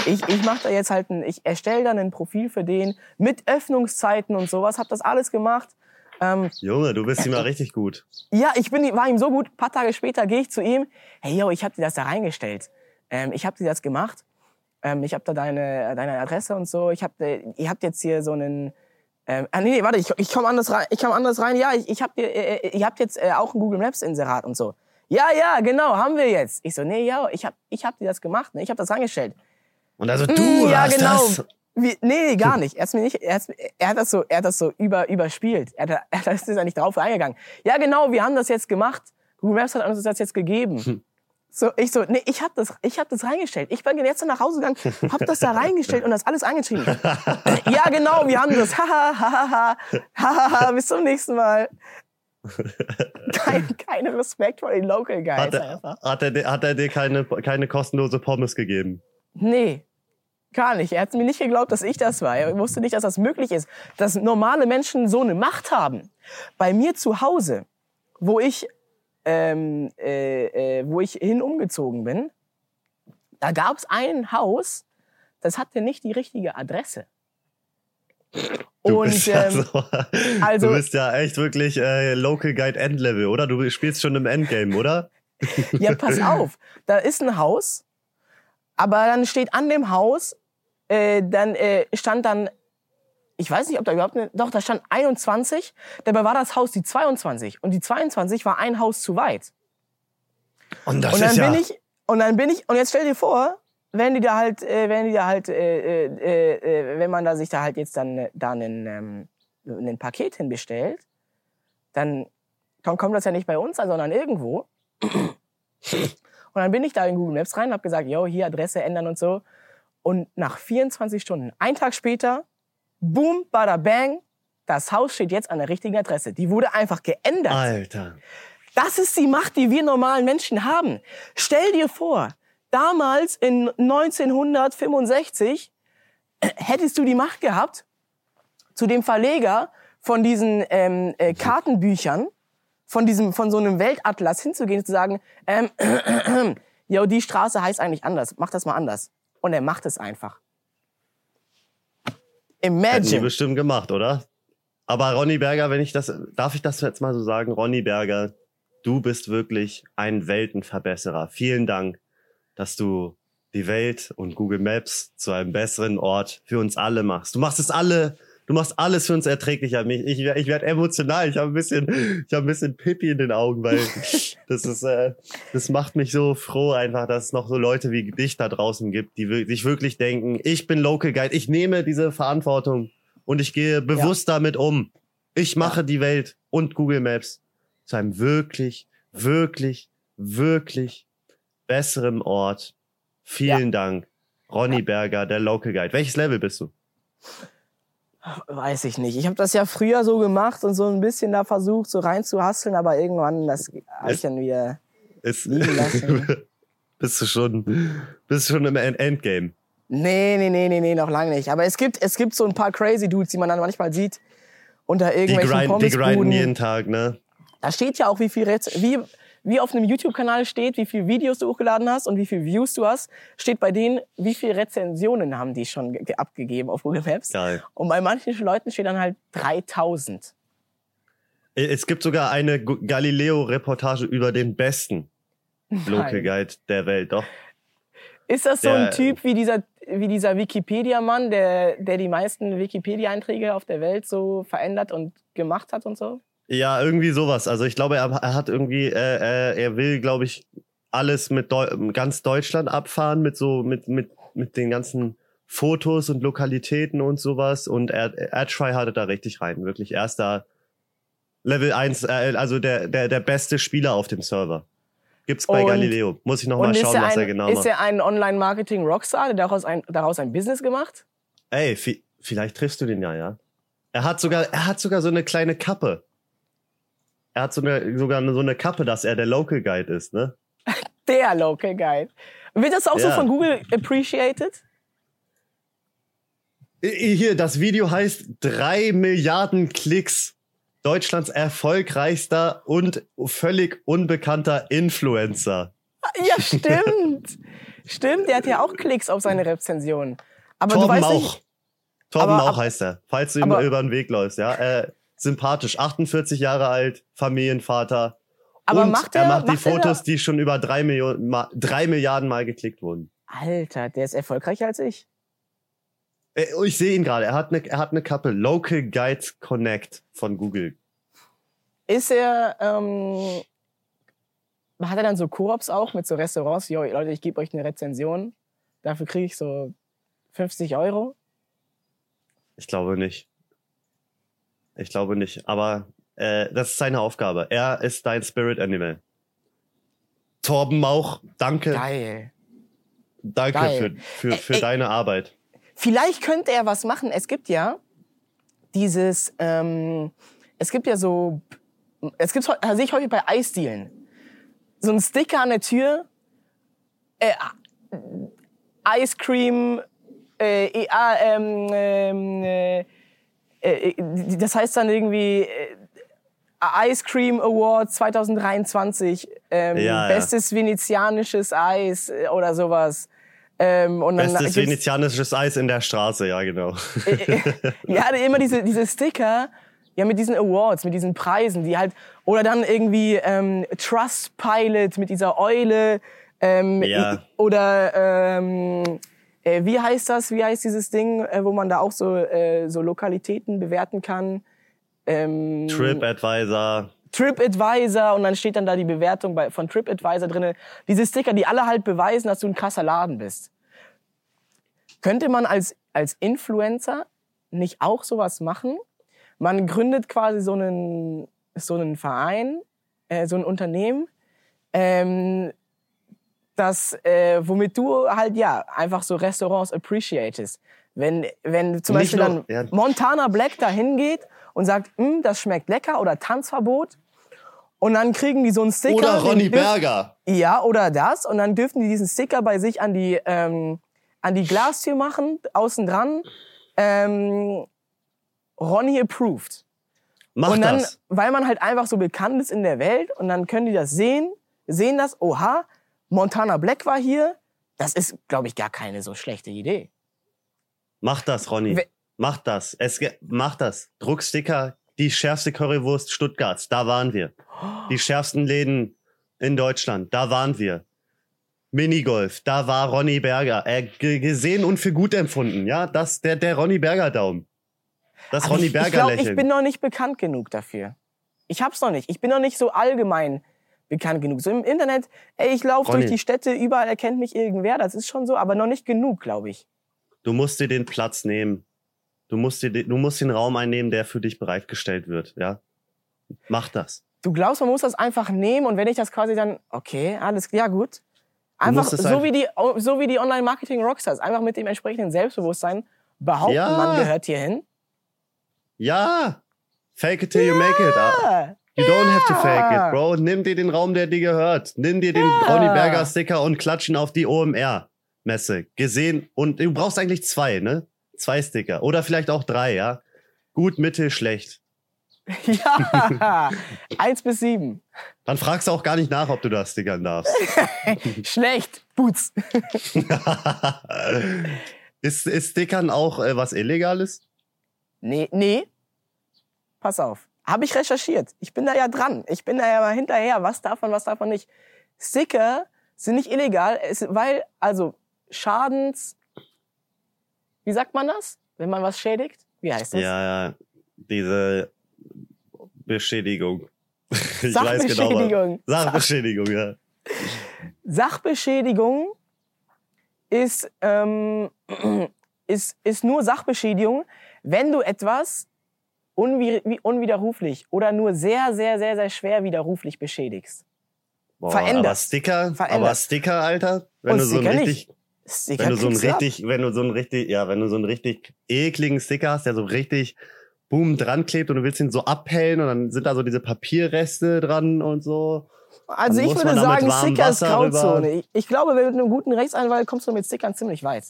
Ich, ich mache da jetzt halt ein, ich erstelle dann ein Profil für den mit Öffnungszeiten und sowas, hab das alles gemacht. Ähm, Junge, du bist ihm mal richtig gut. ja, ich bin, war ihm so gut. Ein paar Tage später gehe ich zu ihm. Hey, yo, ich habe dir das da reingestellt. Ähm, ich habe dir das gemacht. Ähm, ich habe da deine, deine Adresse und so. Ich hab, äh, ihr habt jetzt hier so einen. Ähm, ah, nee, nee, warte, ich, ich komme anders rein. Ich komm anders rein. Ja, ich, ich hab dir, äh, äh, ihr habt jetzt äh, auch ein Google Maps Inserat und so. Ja, ja, genau, haben wir jetzt. Ich so, nee, ja, ich hab, ich hab dir das gemacht. Ne? Ich habe das reingestellt. Und also Mm, du ja, hast genau. das. Wie, nee, nee, gar nicht. Er, mir nicht er, er hat das so, er hat das so über, überspielt. Er, hat, er ist nicht drauf eingegangen. Ja, genau, wir haben das jetzt gemacht. Google Maps hat uns das jetzt gegeben. So, ich so, nee, ich hab das, ich hab das reingestellt. Ich bin jetzt nach Hause gegangen, hab das da reingestellt und das alles eingeschrieben. ja, genau, wir haben das. Haha, haha, haha, bis zum nächsten Mal. Kein, kein Respekt vor den Local Guys Hat er, hat er, dir- hat er dir keine, keine kostenlose Pommes gegeben? Nee, gar nicht. Er hat mir nicht geglaubt, dass ich das war. Er wusste nicht, dass das möglich ist, dass normale Menschen so eine Macht haben. Bei mir zu Hause, wo ich, ähm, äh, äh, wo ich hin umgezogen bin, da gab es ein Haus, das hatte nicht die richtige Adresse. Du Und bist ja ähm, so, also- du bist ja echt wirklich äh, Local Guide Endlevel, oder? Du spielst schon im Endgame, oder? Ja, pass auf. Da ist ein Haus, aber dann steht an dem Haus, äh, dann äh, stand dann, ich weiß nicht, ob da überhaupt, eine, doch, da stand 21, dabei war das Haus die 22 und die 22 war ein Haus zu weit. Und das und dann ist ja. bin ich, und dann bin ich, und jetzt stell dir vor, wenn die da halt, äh, wenn die da halt, äh, äh, äh, wenn man da sich da halt jetzt dann äh, da einen, ähm, ein Paket hinbestellt, dann komm- kommt das ja nicht bei uns an, sondern irgendwo. Und dann bin ich da in Google Maps rein und habe gesagt, yo, hier Adresse ändern und so. Und nach 24 Stunden, ein Tag später, boom, bada bang, das Haus steht jetzt an der richtigen Adresse. Die wurde einfach geändert. Alter. Das ist die Macht, die wir normalen Menschen haben. Stell dir vor, damals in 1965 äh, hättest du die Macht gehabt, zu dem Verleger von diesen ähm, äh, Kartenbüchern, von diesem, von so einem Weltatlas hinzugehen und zu sagen, ähm, yo, die Straße heißt eigentlich anders, mach das mal anders. Und er macht es einfach. Hätten die Imagine. bestimmt gemacht, oder? Aber Ronny Berger, wenn ich das, darf ich das jetzt mal so sagen? Ronny Berger, du bist wirklich ein Weltenverbesserer. Vielen Dank, dass du die Welt und Google Maps zu einem besseren Ort für uns alle machst. Du machst es alle, du machst alles für uns erträglicher. Ich, ich, ich werde emotional. Ich habe ein bisschen, ich habe ein bisschen Pipi in den Augen, weil das ist, äh, das macht mich so froh einfach, dass es noch so Leute wie dich da draußen gibt, die sich wirklich denken, ich bin Local Guide, ich nehme diese Verantwortung und ich gehe bewusst damit um. Ich mache die Welt und Google Maps zu einem wirklich, wirklich, wirklich besseren Ort. Vielen Dank, Ronny Berger, der Local Guide. Welches Level bist du? Weiß ich nicht. Ich habe das ja früher so gemacht und so ein bisschen da versucht, so reinzuhasseln, aber irgendwann, das habe ich dann wieder. Ist, Liegen lassen. bist du schon, bist du schon im End- Endgame? Nee, nee, nee, nee, nee, noch lange nicht. Aber es gibt, es gibt so ein paar crazy Dudes, die man dann manchmal sieht unter Die, irgendwelchen grind, die Pommesbuden. grinden jeden Tag, ne? Da steht ja auch, wie viel Rez wie, wie auf einem YouTube-Kanal steht, wie viele Videos du hochgeladen hast und wie viele Views du hast, steht bei denen, wie viele Rezensionen haben die schon ge- abgegeben auf Google Maps. Geil. Und bei manchen Leuten steht dann halt 3000. Es gibt sogar eine Galileo-Reportage über den besten Local. Guide der Welt, doch. Ist das so Der- ein Typ wie dieser, wie dieser Wikipedia-Mann, der, der die meisten Wikipedia-Einträge auf der Welt so verändert und gemacht hat und so? Ja, irgendwie sowas. Also ich glaube, er, er hat irgendwie, äh, äh, er will, glaube ich, alles mit Deu ganz Deutschland abfahren, mit so, mit, mit, mit den ganzen Fotos und Lokalitäten und sowas. Und er, AdTry hatte da richtig rein. Wirklich erster Level 1, äh, also der, der, der beste Spieler auf dem Server. Gibt's bei Und- Galileo. Muss ich noch mal und schauen, ist er was ein, er genau ist macht. er ein Online-Marketing-Rockstar, der daraus ein, daraus ein Business gemacht? Ey, vi- vielleicht triffst du den ja, ja. Er hat sogar, er hat sogar so eine kleine Kappe. Er hat so eine, sogar so eine Kappe, dass er der Local Guide ist, ne? Der Local Guide. Wird das auch so Ja. von Google appreciated? Hier, das Video heißt drei Milliarden Klicks. Deutschlands erfolgreichster und völlig unbekannter Influencer. Ja, stimmt. Stimmt, der hat ja auch Klicks auf seine Rezension. Aber Torben du weißt Mauch. nicht, Torben Aber- Mauch heißt er. Falls du ihm über den Weg läufst, ja. Äh, sympathisch, 48 Jahre alt, Familienvater. aber und macht er er, macht die macht er Fotos, die schon über drei, Millionen, drei Milliarden Mal geklickt wurden. Alter, der ist erfolgreicher als ich. Äh, Ich sehe ihn gerade. Er hat eine, er hat eine Kappe. Local Guides Connect von Google. Ist er, ähm, hat er dann so Koops auch mit so Restaurants? Jo, Leute, ich gebe euch eine Rezension. Dafür kriege ich so 50 Euro. Ich glaube nicht. Ich glaube nicht. Aber äh, das ist seine Aufgabe. Er ist dein Spirit Animal. Torben Mauch, danke, Geil. danke geil. für, für, für ä- deine Arbeit. Vielleicht könnte er was machen. Es gibt ja dieses, ähm, es gibt ja so, es gibt, das sehe ich häufig bei Eisdielen. So ein Sticker an der Tür, äh, Ice Cream, äh, äh, ah, ähm, ähm, äh, äh, das heißt dann irgendwie äh, Ice Cream Award 2023, ähm, Ja, ja. bestes venezianisches Eis äh, oder sowas. Ähm, und dann Bestes venezianisches Eis in der Straße, ja genau. ja, immer diese, diese Sticker, ja, mit diesen Awards, mit diesen Preisen, die halt, oder dann irgendwie ähm, Trust Pilot mit dieser Eule, ähm, Ja. oder ähm, äh, wie heißt das, wie heißt dieses Ding, äh, wo man da auch so, äh, so Lokalitäten bewerten kann? Ähm, TripAdvisor. TripAdvisor und dann steht dann da die Bewertung bei, von TripAdvisor drinne. Diese Sticker, die alle halt beweisen, dass du ein krasser Laden bist. Könnte man als, als Influencer nicht auch sowas machen? Man gründet quasi so einen, so einen Verein, äh, so ein Unternehmen, ähm, das, äh, womit du halt ja einfach so Restaurants appreciatest. Wenn, wenn zum Nicht Beispiel nur- dann ja. Montana Black da hingeht und sagt, "Hm, das schmeckt lecker oder Tanzverbot. Und dann kriegen die so einen Sticker. Oder Ronny Berger. Ja, oder das. Und dann dürften die diesen Sticker bei sich an die, ähm, an die Glastür machen, außen dran. Ähm, Ronny approved. Mach und dann, das. weil man halt einfach so bekannt ist in der Welt und dann können die das sehen, sehen das, oha, Montana Black war hier. Das ist, glaube ich, gar keine so schlechte Idee. Mach das, Ronny. We- Mach das. Es, mach das. Drucksticker, die schärfste Currywurst Stuttgarts, da waren wir. Die schärfsten Läden in Deutschland, da waren wir. Minigolf, da war Ronny Berger. Äh, ge- gesehen und für gut empfunden, ja? Das, der, der Ronny Berger Daumen. Das Aber Ronny ich, Berger ich glaube, Lächeln. ich bin noch nicht bekannt genug dafür. Ich hab's noch nicht. Ich bin noch nicht so allgemein bekannt genug. So im Internet, ey, ich laufe durch die Städte, überall erkennt mich irgendwer, das ist schon so, aber noch nicht genug, glaube ich. Du musst dir den Platz nehmen. Du musst dir, den- du musst den Raum einnehmen, der für dich bereitgestellt wird, ja? Mach das. Du glaubst, man muss das einfach nehmen und wenn ich das quasi dann, okay, alles, ja gut. Einfach so einfach- wie die, so wie die Online-Marketing-Rockstars, einfach mit dem entsprechenden Selbstbewusstsein behaupten, Ja. man gehört hierhin. Ja! Fake it till you make it. You don't have to fake it, Bro. Nimm dir den Raum, der dir gehört. Nimm dir den Ja. Ronny Berger Sticker und klatsch ihn auf die OMR-Messe. Gesehen. Und du brauchst eigentlich zwei, ne? Zwei Sticker. Oder vielleicht auch drei, ja? Gut, mittel, schlecht. ja, eins bis sieben. Dann fragst du auch gar nicht nach, ob du das stickern darfst. Schlecht, Boots. ist, ist Stickern auch äh, was Illegales? Nee, nee. Pass auf. Habe ich recherchiert. Ich bin da ja dran. Ich bin da ja mal hinterher. Was davon, was davon nicht. Sticker sind nicht illegal, weil, also, Schadens. Wie sagt man das? Wenn man was schädigt? Wie heißt das? Ja, ja. Diese Beschädigung. Ich weiß genau. Sachbeschädigung. Sachbeschädigung, ja. Sachbeschädigung ist, ähm, ist, ist nur Sachbeschädigung, wenn du etwas unwiderruflich oder nur sehr, sehr, sehr, sehr schwer widerruflich beschädigst. Boah, Verändert. Aber Sticker, Verändert. aber Sticker, Alter, wenn Und du so ein richtig, wenn du so einen kriegst du ab. richtig, wenn du so einen richtig, ja, wenn du so einen richtig ekligen Sticker hast, der so richtig boom dran klebt und du willst ihn so abhellen und dann sind da so diese Papierreste dran und so. Also Dann ich würde sagen, Sticker ist Grauzone. Ich, ich glaube, mit einem guten Rechtsanwalt kommst du mit Stickern ziemlich weit.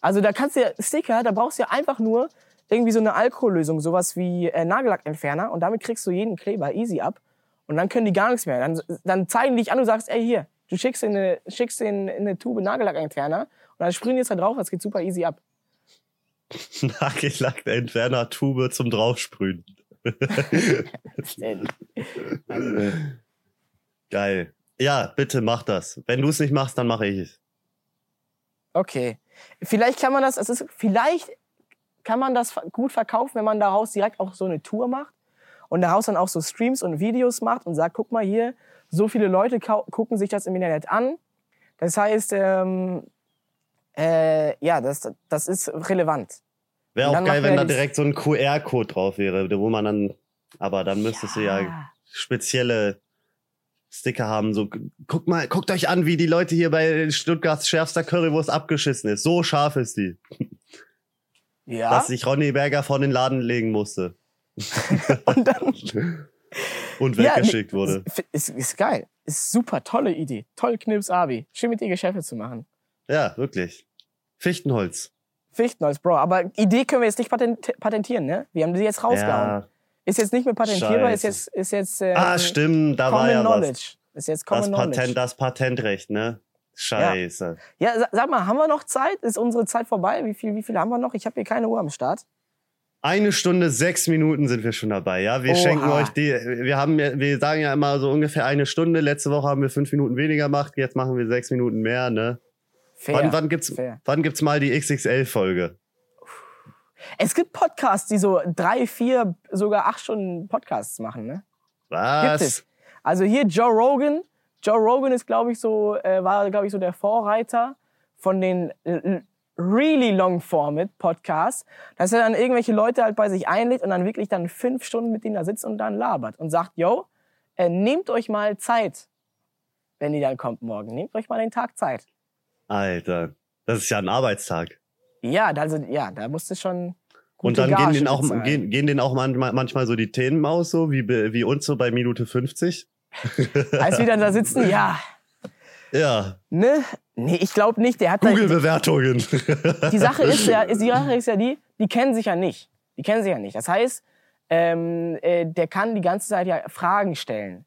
Also da kannst du ja, Sticker, da brauchst du ja einfach nur irgendwie so eine Alkohollösung, sowas wie äh, Nagellackentferner und damit kriegst du jeden Kleber easy ab und dann können die gar nichts mehr. Dann, dann zeigen die dich an und sagst, ey hier, Du schickst in eine, schickst in eine Tube Nagellackentferner und dann sprühen die es da drauf, das geht super easy ab. Nagellack-Entferner Tube zum draufsprühen. Geil. Ja, bitte mach das. Wenn du es nicht machst, dann mache ich es. Okay. Vielleicht kann man das, es ist, vielleicht kann man das gut verkaufen, wenn man daraus direkt auch so eine Tour macht und daraus dann auch so Streams und Videos macht und sagt, guck mal hier, so viele Leute gucken sich das im Internet an. Das heißt, ähm, äh, ja, das, das ist relevant. Wäre auch geil, wenn da direkt so ein QR-Code drauf wäre, wo man dann, aber dann müsstest ja. du ja spezielle Sticker haben. So, guck mal, guckt euch an, wie die Leute hier bei Stuttgarts schärfster Currywurst abgeschissen ist. So scharf ist die. Ja. Dass sich Ronny Berger vor den Laden legen musste. und dann. und weggeschickt ja, nee, wurde. Ist, ist, geil. Ist super, tolle Idee. Toll, Knips Abi. Schön mit dir Geschäfte zu machen. Ja, wirklich. Fichtenholz. Fichtenholz, Bro. Aber Idee können wir jetzt nicht patentieren, ne? Wir haben die jetzt rausgehauen. Ja. Ist jetzt nicht mehr patentierbar, ist jetzt, ist jetzt. Ähm, ah, stimmt, da war ja Knowledge. was. Ist jetzt Common das Patent, das Patentrecht, ne? Scheiße. Ja. ja, sag mal, haben wir noch Zeit? Ist unsere Zeit vorbei? Wie viel, wie viel haben wir noch? Ich habe hier keine Uhr am Start. Eine Stunde, sechs Minuten sind wir schon dabei, ja. Wir Oha. schenken euch die, wir haben, wir sagen ja immer so ungefähr eine Stunde. Letzte Woche haben wir fünf Minuten weniger gemacht, jetzt machen wir sechs Minuten mehr, ne? Fair, wann, wann gibt's, fair. wann gibt's mal die XXL-Folge? Es gibt Podcasts, die so drei, vier, sogar acht Stunden Podcasts machen, ne? Was? Gibt es. Also hier Joe Rogan. Joe Rogan ist, glaube ich, so, äh, war, glaube ich, so der Vorreiter von den really long format Podcasts, dass er dann irgendwelche Leute halt bei sich einlädt und dann wirklich dann fünf Stunden mit denen da sitzt und dann labert und sagt, yo, äh, nehmt euch mal Zeit, wenn die dann kommt morgen. Nehmt euch mal den Tag Zeit. Alter, das ist ja ein Arbeitstag. Ja, also, ja, da musste schon. Und dann gehen denen, auch, gehen, gehen denen auch manchmal, manchmal so die Themen aus, so wie, wie uns so bei Minute 50. Als wir dann da sitzen, ja. Ja. Ne? Nee, ich glaube nicht. Der hat Google-Bewertungen. Die Sache ist ja, die Sache ist ja die, die kennen sich ja nicht. Die kennen sich ja nicht. Das heißt, ähm, äh, der kann die ganze Zeit ja Fragen stellen.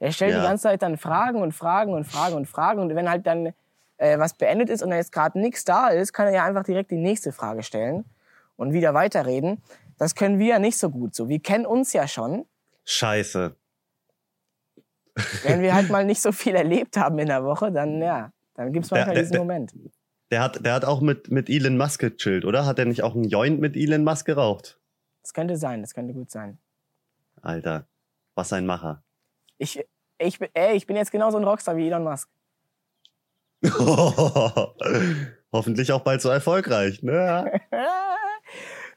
Der stellt ja. die ganze Zeit dann Fragen und Fragen und Fragen und Fragen. Und wenn halt dann äh, was beendet ist und da jetzt gerade nichts da ist, kann er ja einfach direkt die nächste Frage stellen und wieder weiterreden. Das können wir ja nicht so gut so. Wir kennen uns ja schon. Scheiße. Wenn wir halt mal nicht so viel erlebt haben in der Woche, dann ja, dann gibt's manchmal der, diesen der, Moment. Der hat, der hat auch mit, mit Elon Musk gechillt, oder? Hat er nicht auch einen Joint mit Elon Musk geraucht? Das könnte sein, das könnte gut sein. Alter, was ein Macher. Ich, ich, ey, ich bin jetzt genauso ein Rockstar wie Elon Musk. Hoffentlich auch bald so erfolgreich. Ne?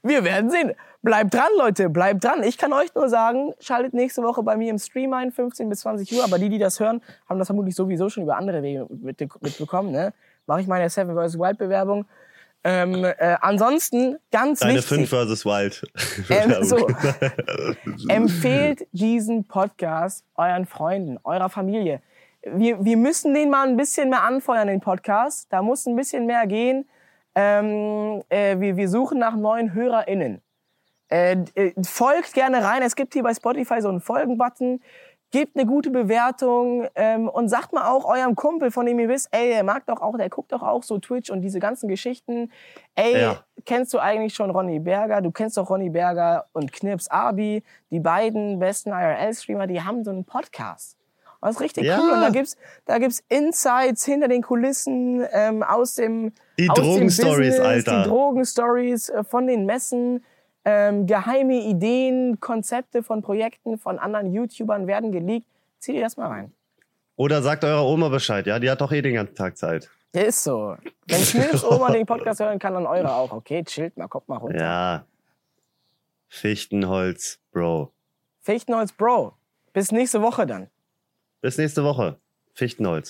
Wir werden sehen. Bleibt dran, Leute, bleibt dran. Ich kann euch nur sagen, schaltet nächste Woche bei mir im Stream ein, 15 bis 20 Uhr. Aber die, die das hören, haben das vermutlich sowieso schon über andere Wege mitbekommen. Ne? Mache ich meine Seven vs. Wild Bewerbung. Ähm, äh, ansonsten ganz Deine wichtig. 5 vs. Wild. Ähm, so, empfehlt diesen Podcast euren Freunden, eurer Familie wir, wir müssen den mal ein bisschen mehr anfeuern, den Podcast. Da muss ein bisschen mehr gehen. Ähm, äh, wir, wir suchen nach neuen HörerInnen. Äh, äh, folgt gerne rein. Es gibt hier bei Spotify so einen Folgen-Button. Gebt eine gute Bewertung ähm, und sagt mal auch eurem Kumpel, von dem ihr wisst, ey, der mag doch auch, der guckt doch auch so Twitch und diese ganzen Geschichten. Ey, ja. kennst du eigentlich schon Ronny Berger? Du kennst doch Ronny Berger und Knips Abi, die beiden besten IRL-Streamer, die haben so einen Podcast. Das ist richtig ja. cool. Und da gibt's, da gibt's Insights hinter den Kulissen ähm, aus dem Die Drogenstories, Alter. Die Drogenstories äh, von den Messen. Ähm, geheime Ideen, Konzepte von Projekten von anderen YouTubern werden geleakt. Zieh dir das mal rein. Oder sagt eurer Oma Bescheid, ja? Die hat doch eh den ganzen Tag Zeit. Ist so. Wenn Knips Oma den Podcast hören kann, dann eure auch. Okay, chillt mal, kommt mal runter. Ja. Fichtenholz, Bro. Fichtenholz, Bro. Bis nächste Woche dann. Bis nächste Woche. Fichtenholz.